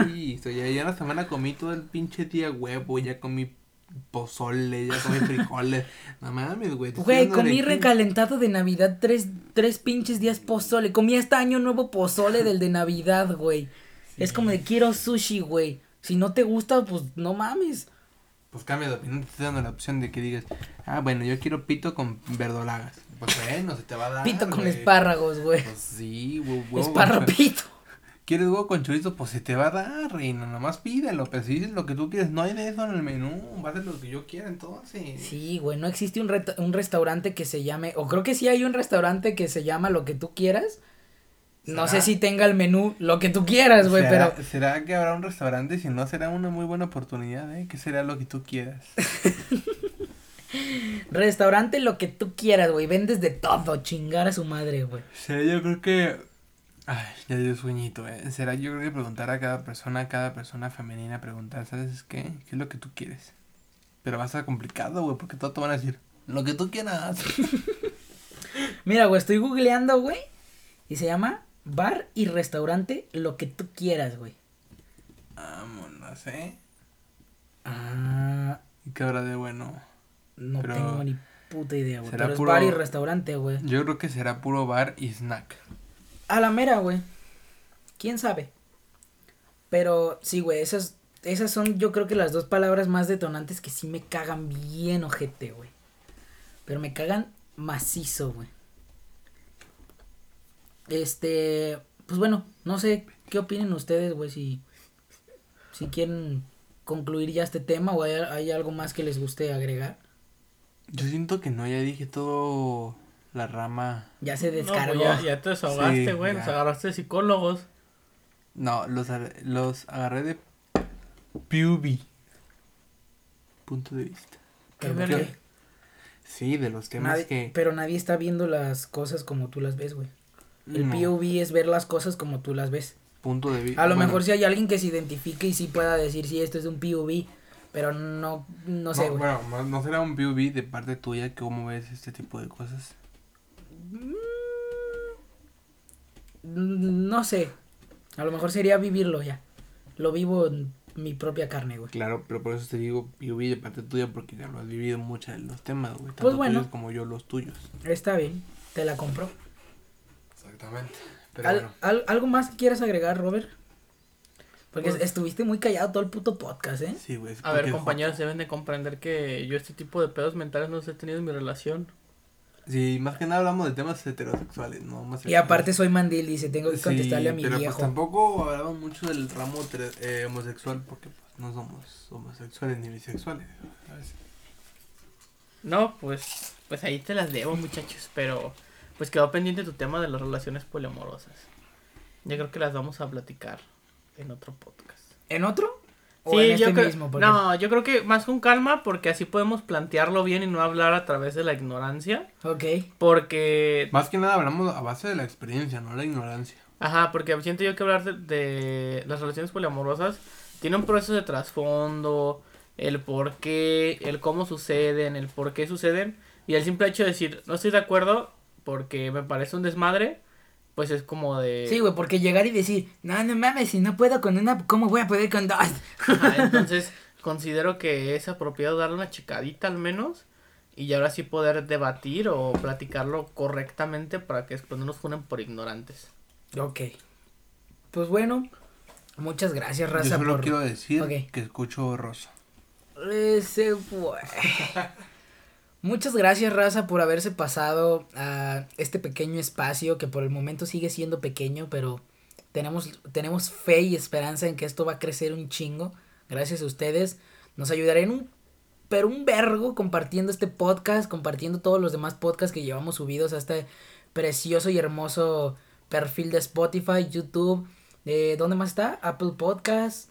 Sí, o sea, ya, ya la semana comí todo el pinche día huevo, ya comí pozole, ya comí frijoles. no mames, güey. Güey, comí recalentado de Navidad tres, tres pinches días pozole. Comí hasta año nuevo pozole del de Navidad, güey. Es como de quiero sushi, güey. Si no te gusta, pues no mames. Pues cambia de opinión, te estoy dando la opción de que digas, ah, bueno, yo quiero pito con verdolagas. Pues bueno, se te va a dar. Pito con güey. espárragos, güey. Pues sí, chorizo. Esparrapito. ¿Quieres huevo con chorizo? Pues se te va a dar, reina. Nomás pídelo. Pero si dices lo que tú quieres, no hay de eso en el menú. Va a ser lo que yo quiera entonces. Sí, güey, no existe un, reta- un restaurante que se llame, o creo que sí hay un restaurante que se llama lo que tú quieras. No sé si tenga el menú lo que tú quieras, güey, ¿Será, pero ¿Será que habrá un restaurante? Si no, será una muy buena oportunidad, ¿eh? Que será lo que tú quieras. restaurante lo que tú quieras, güey, vendes de todo, chingar a su madre, güey. Sí, yo creo que Ay, ya dio sueñito, eh. Será yo creo que preguntar a cada persona, a cada persona femenina, preguntar, ¿sabes qué? ¿Qué es lo que tú quieres? Pero va a ser complicado, güey, porque todos te van a decir, lo que tú quieras. Mira, güey, estoy googleando, güey. Y se llama bar y restaurante, lo que tú quieras, güey. Vámonos, ¿eh? Ah, ¿Y qué habrá de bueno? No Pero- tengo ni puta idea, güey. Pero es puro- bar y restaurante, güey. Yo creo que será puro bar y snack. A la mera, güey. ¿Quién sabe? Pero sí, güey, esas, esas son yo creo que las dos palabras más detonantes que sí me cagan bien ojete, güey. Pero me cagan macizo, güey. Este, pues bueno, no sé qué opinen ustedes, güey, si, si quieren concluir ya este tema o hay, hay algo más que les guste agregar. Yo siento que no, ya dije todo la rama. Ya se No, pues descargó. ya, ya te desahogaste, Sí, güey. ya. Nos agarraste de psicólogos. No, los, ar- los agarré de PUB. Punto de vista. Qué Pero verga. ¿qué? Sí, de los temas Nadie- que. Pero nadie está viendo las cosas como tú las ves, güey. El no, POV es ver las cosas como tú las ves. Punto de vista. A lo mejor si hay alguien que se identifique y sí pueda decir si esto es un POV, pero no, no sé, güey. Bueno, no- será un PUB de parte tuya, cómo ves este tipo de cosas. Mm, No sé. A lo mejor sería vivirlo ya. Lo vivo en mi propia carne, güey. Claro, pero por eso te digo PUB de parte tuya, porque ya lo has vivido muchos de los temas, güey. Tanto Pues bueno. tuyos como yo los tuyos. Está bien, te la compro. Exactamente. Pero Al- bueno. al- ¿Algo más que quieras agregar, Robert? Porque Pues- estuviste muy callado todo el puto podcast, ¿eh? Sí, güey. A ver, compañeros, deben de comprender que yo este tipo de pedos mentales no los he tenido en mi relación. Sí, más que nada hablamos de temas heterosexuales, ¿no? Más Y aparte soy mandil, dice, tengo que Sí, contestarle a mi pero viejo. pues tampoco hablamos mucho del ramo eh, homosexual porque pues no somos homosexuales ni bisexuales, ¿sabes? No, pues, pues ahí te las debo, muchachos. Pero, pues quedó pendiente tu tema de las relaciones poliamorosas. Yo creo que las vamos a platicar en otro podcast. ¿En otro? ¿O Sí, en este yo creo, mismo? Porque- no, yo creo que más con calma porque así podemos plantearlo bien y no hablar a través de la ignorancia. Ok. Porque, Más que nada hablamos a base de la experiencia, no la ignorancia. ajá, porque siento yo que hablar de, de las relaciones poliamorosas tiene un proceso de trasfondo, el por qué, el cómo suceden, el por qué suceden. Y el simple hecho de decir, no estoy de acuerdo porque me parece un desmadre, pues es como de... Sí, güey, porque llegar y decir, no, no mames, si no puedo con una, ¿cómo voy a poder con dos? Ajá, entonces considero que es apropiado darle una checadita al menos y ahora sí poder debatir o platicarlo correctamente para que después no nos funen por ignorantes. Ok. Pues bueno, muchas gracias, Yo raza, solo por... quiero decir que escucho rosa. Ese fue. Muchas gracias, Raza, por haberse pasado a este pequeño espacio que por el momento sigue siendo pequeño, pero tenemos, tenemos fe y esperanza en que esto va a crecer un chingo. Gracias a ustedes. Nos ayudarán un, pero un vergo compartiendo este podcast, compartiendo todos los demás podcasts que llevamos subidos a este precioso y hermoso perfil de Spotify, YouTube. Eh, ¿Dónde más está? Apple Podcast.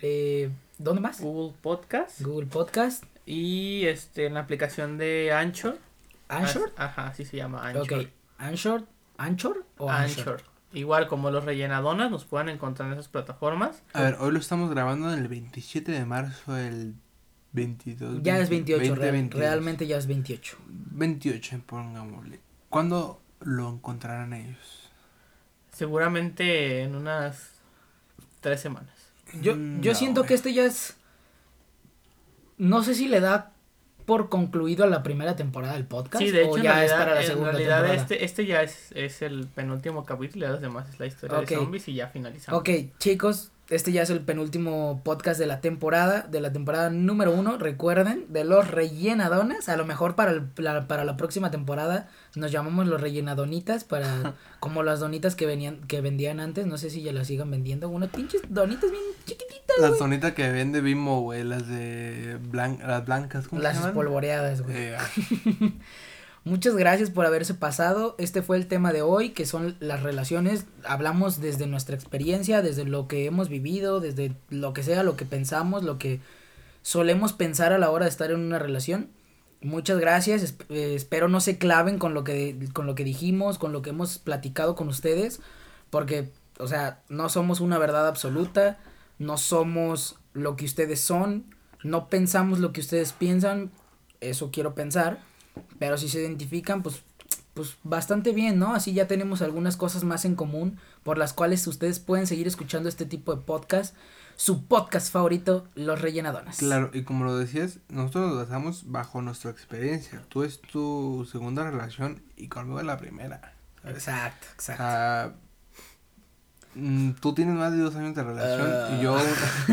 Eh, ¿Dónde más? Google Podcast Google Podcast. Y este en la aplicación de Anchor. Anchor. Ah, Ajá, así se llama Anchor. Ok. Anchor. Anchor o Anchor. Anchor. Igual como los rellenadonas nos pueden encontrar en esas plataformas. A ver, hoy lo estamos grabando el 27 de marzo del 22. Ya es 28, 20, real- 22. realmente ya es 28. 28, pongámosle. ¿Cuándo lo encontrarán ellos? Seguramente en unas tres semanas. Yo, Mm, yo no, siento que este ya es. No sé si le da por concluido a la primera temporada del podcast. Sí, de hecho, o en ya realidad, es para la en segunda realidad temporada. este, este ya es, es el penúltimo capítulo y los demás es la historia de zombies y ya finalizamos. Ok, chicos, este ya es el penúltimo podcast de la temporada, de la temporada número uno, recuerden, de los rellenadonas, a lo mejor para, el- la, para la próxima temporada nos llamamos los rellenadonitas, para como las donitas que venían, que vendían antes, no sé si ya las sigan vendiendo, unas pinches donitas bien chiquititas, Las zonitas que vende Bimbo, güey, las de blan las blancas, ¿cómo las se llaman? espolvoreadas, güey. Eh, Muchas gracias por haberse pasado. Este fue el tema de hoy, que son las relaciones. Hablamos desde nuestra experiencia, desde lo que hemos vivido, desde lo que sea, lo que pensamos, lo que solemos pensar a la hora de estar en una relación. Muchas gracias. eh, espero no se claven con lo que con lo que dijimos, con lo que hemos platicado con ustedes, Porque, o sea, no somos una verdad absoluta, no somos lo que ustedes son, no pensamos lo que ustedes piensan, eso quiero pensar, pero si se identifican, pues, pues bastante bien, ¿no? Así ya tenemos algunas cosas más en común por las cuales ustedes pueden seguir escuchando este tipo de podcast. Su podcast favorito, Los Rellenadonas. Claro, y como lo decías, nosotros nos basamos bajo nuestra experiencia. Tú es tu segunda relación y conmigo es la primera. Exacto, exacto. Mm, tú tienes más de dos años de relación y yo...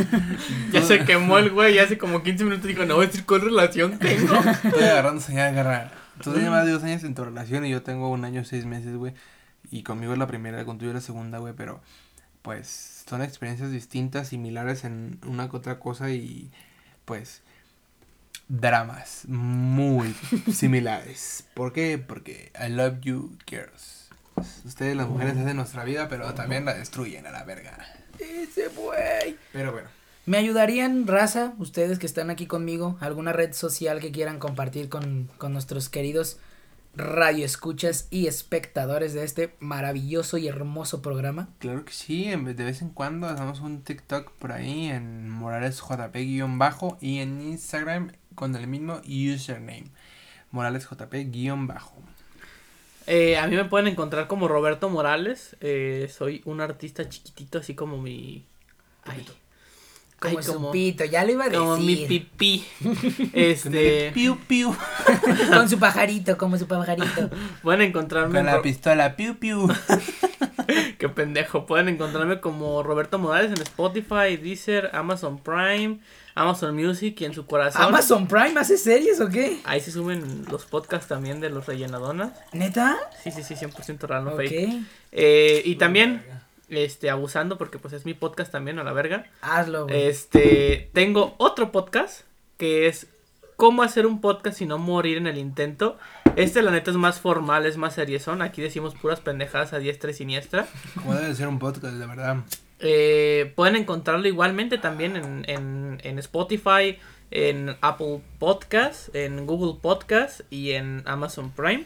Ya se quemó el güey, hace como 15 minutos dijo, no voy a decir cuál relación tengo. Estoy agarrando señal de guerra. Tú tienes más de dos años en tu relación y yo tengo un año seis meses, güey. Y conmigo es la primera, contigo es la segunda, güey, pero pues son experiencias distintas, similares en una que otra cosa y pues dramas muy similares. ¿Por qué? Porque I love you, girls. Ustedes las mujeres hacen nuestra vida, pero también la destruyen a la verga. Ese güey. Pero bueno. ¿Me ayudarían, raza, ustedes que están aquí conmigo, alguna red social que quieran compartir con, con nuestros queridos radioescuchas y espectadores de este maravilloso y hermoso programa? Claro que sí, de vez en cuando hacemos un TikTok por ahí en moralesjp-bajo y en Instagram con el mismo username, moralesjp-bajo. Eh, a mí me pueden encontrar como Roberto Morales. eh, soy un artista chiquitito, así como mi. Ay, Como Ay, su como- pito, ya lo iba a decir. como mi pipí. Este. piu piu, Con su pajarito, como su pajarito. Pueden encontrarme. con la Ro- pistola piu piu. Qué pendejo. Pueden encontrarme como Roberto Morales en Spotify, Deezer, Amazon Prime, Amazon Music y en su corazón. ¿Amazon Prime hace series o qué? Ahí se suben los podcasts también de los rellenadonas. ¿Neta? Sí, sí, sí, 100% real, no ok. fake. Eh, y también, este, abusando, porque pues es mi podcast también a la verga. Hazlo, güey. Este, tengo otro podcast que es cómo hacer un podcast y no morir en el intento. Este, la neta, es más formal, es más seriezón. Aquí decimos puras pendejadas a diestra y siniestra. Como debe ser un podcast, de verdad. Eh, pueden encontrarlo igualmente también en, en, en Spotify, en Apple Podcast, en Google Podcast y en Amazon Prime.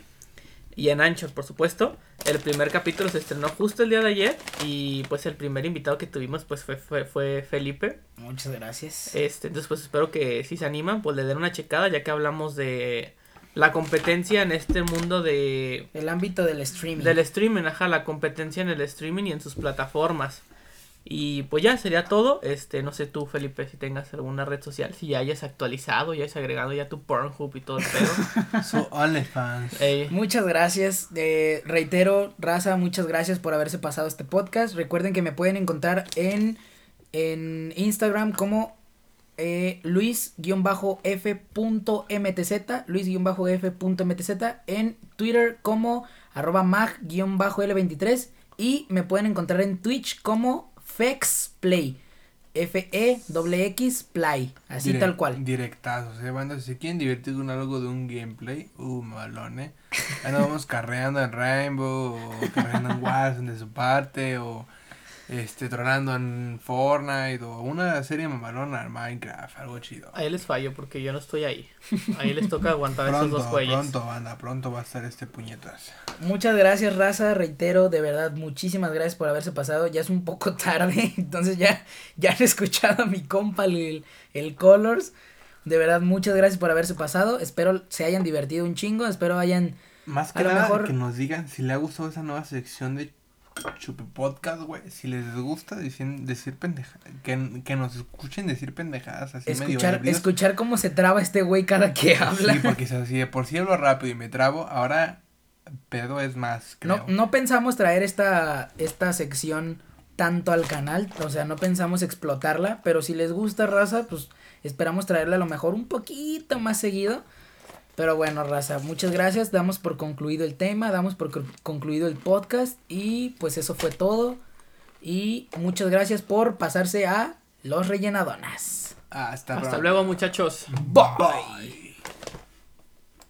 Y en Anchor, por supuesto. El primer capítulo se estrenó justo el día de ayer. Y pues el primer invitado que tuvimos pues fue, fue, fue Felipe. Muchas gracias. Este, entonces pues espero que si se animan, pues le den una checada, ya que hablamos de la competencia en este mundo de El ámbito del streaming. del streaming, ajá, la competencia en el streaming y en sus plataformas. Y pues ya sería todo. Este, no sé tú, Felipe, si tengas alguna red social, si ya hayas actualizado, ya hayas agregado ya tu Pornhub y todo el pedo. So OnlyFans. Muchas gracias. eh, reitero, raza, muchas gracias por haberse pasado este podcast. Recuerden que me pueden encontrar en, en Instagram como eh, Luis-F.mtz, Luis-F.mtz, en Twitter como arroba mag-l23 y me pueden encontrar en Twitch como FexPlay. F-E-X Play. Así Direct- tal cual. Directazos, eh, banda. Si se quieren divertir con algo de un gameplay, uh, malón, eh. Ahí nos vamos carreando en Rainbow, o carreando en Warzone de su parte, o este, tronando en Fortnite, o una serie mamalona en Minecraft, algo chido. ahí les fallo porque yo no estoy ahí. Ahí les toca aguantar esos dos Pronto, güeyes. pronto, banda, pronto va a estar este puñetas. Muchas gracias, raza. Reitero, de verdad, muchísimas gracias por haberse pasado. Ya es un poco tarde, entonces ya, ya han escuchado a mi compa el, el Colors. De verdad, muchas gracias por haberse pasado. Espero se hayan divertido un chingo. Espero hayan. Más A que lo nada, mejor- que nos digan si le ha gustado esa nueva sección de Chupe Podcast, güey. Si les gusta decir, decir pendejadas. Que, que nos escuchen decir pendejadas así medio Escuchar, ebrios. escuchar cómo se traba este güey cada que habla. Sí, porque si de por sí hablo rápido y me trabo, ahora pedo es más, creo. No, no pensamos traer esta, esta sección tanto al canal, o sea, no pensamos explotarla, pero si les gusta raza, pues esperamos traerla a lo mejor un poquito más seguido. Pero bueno, raza, muchas gracias, damos por concluido el tema, damos por co- concluido el podcast y pues eso fue todo. Y muchas gracias por pasarse a Los Rellenadonas. Hasta, Hasta luego, muchachos. Bye. Bye.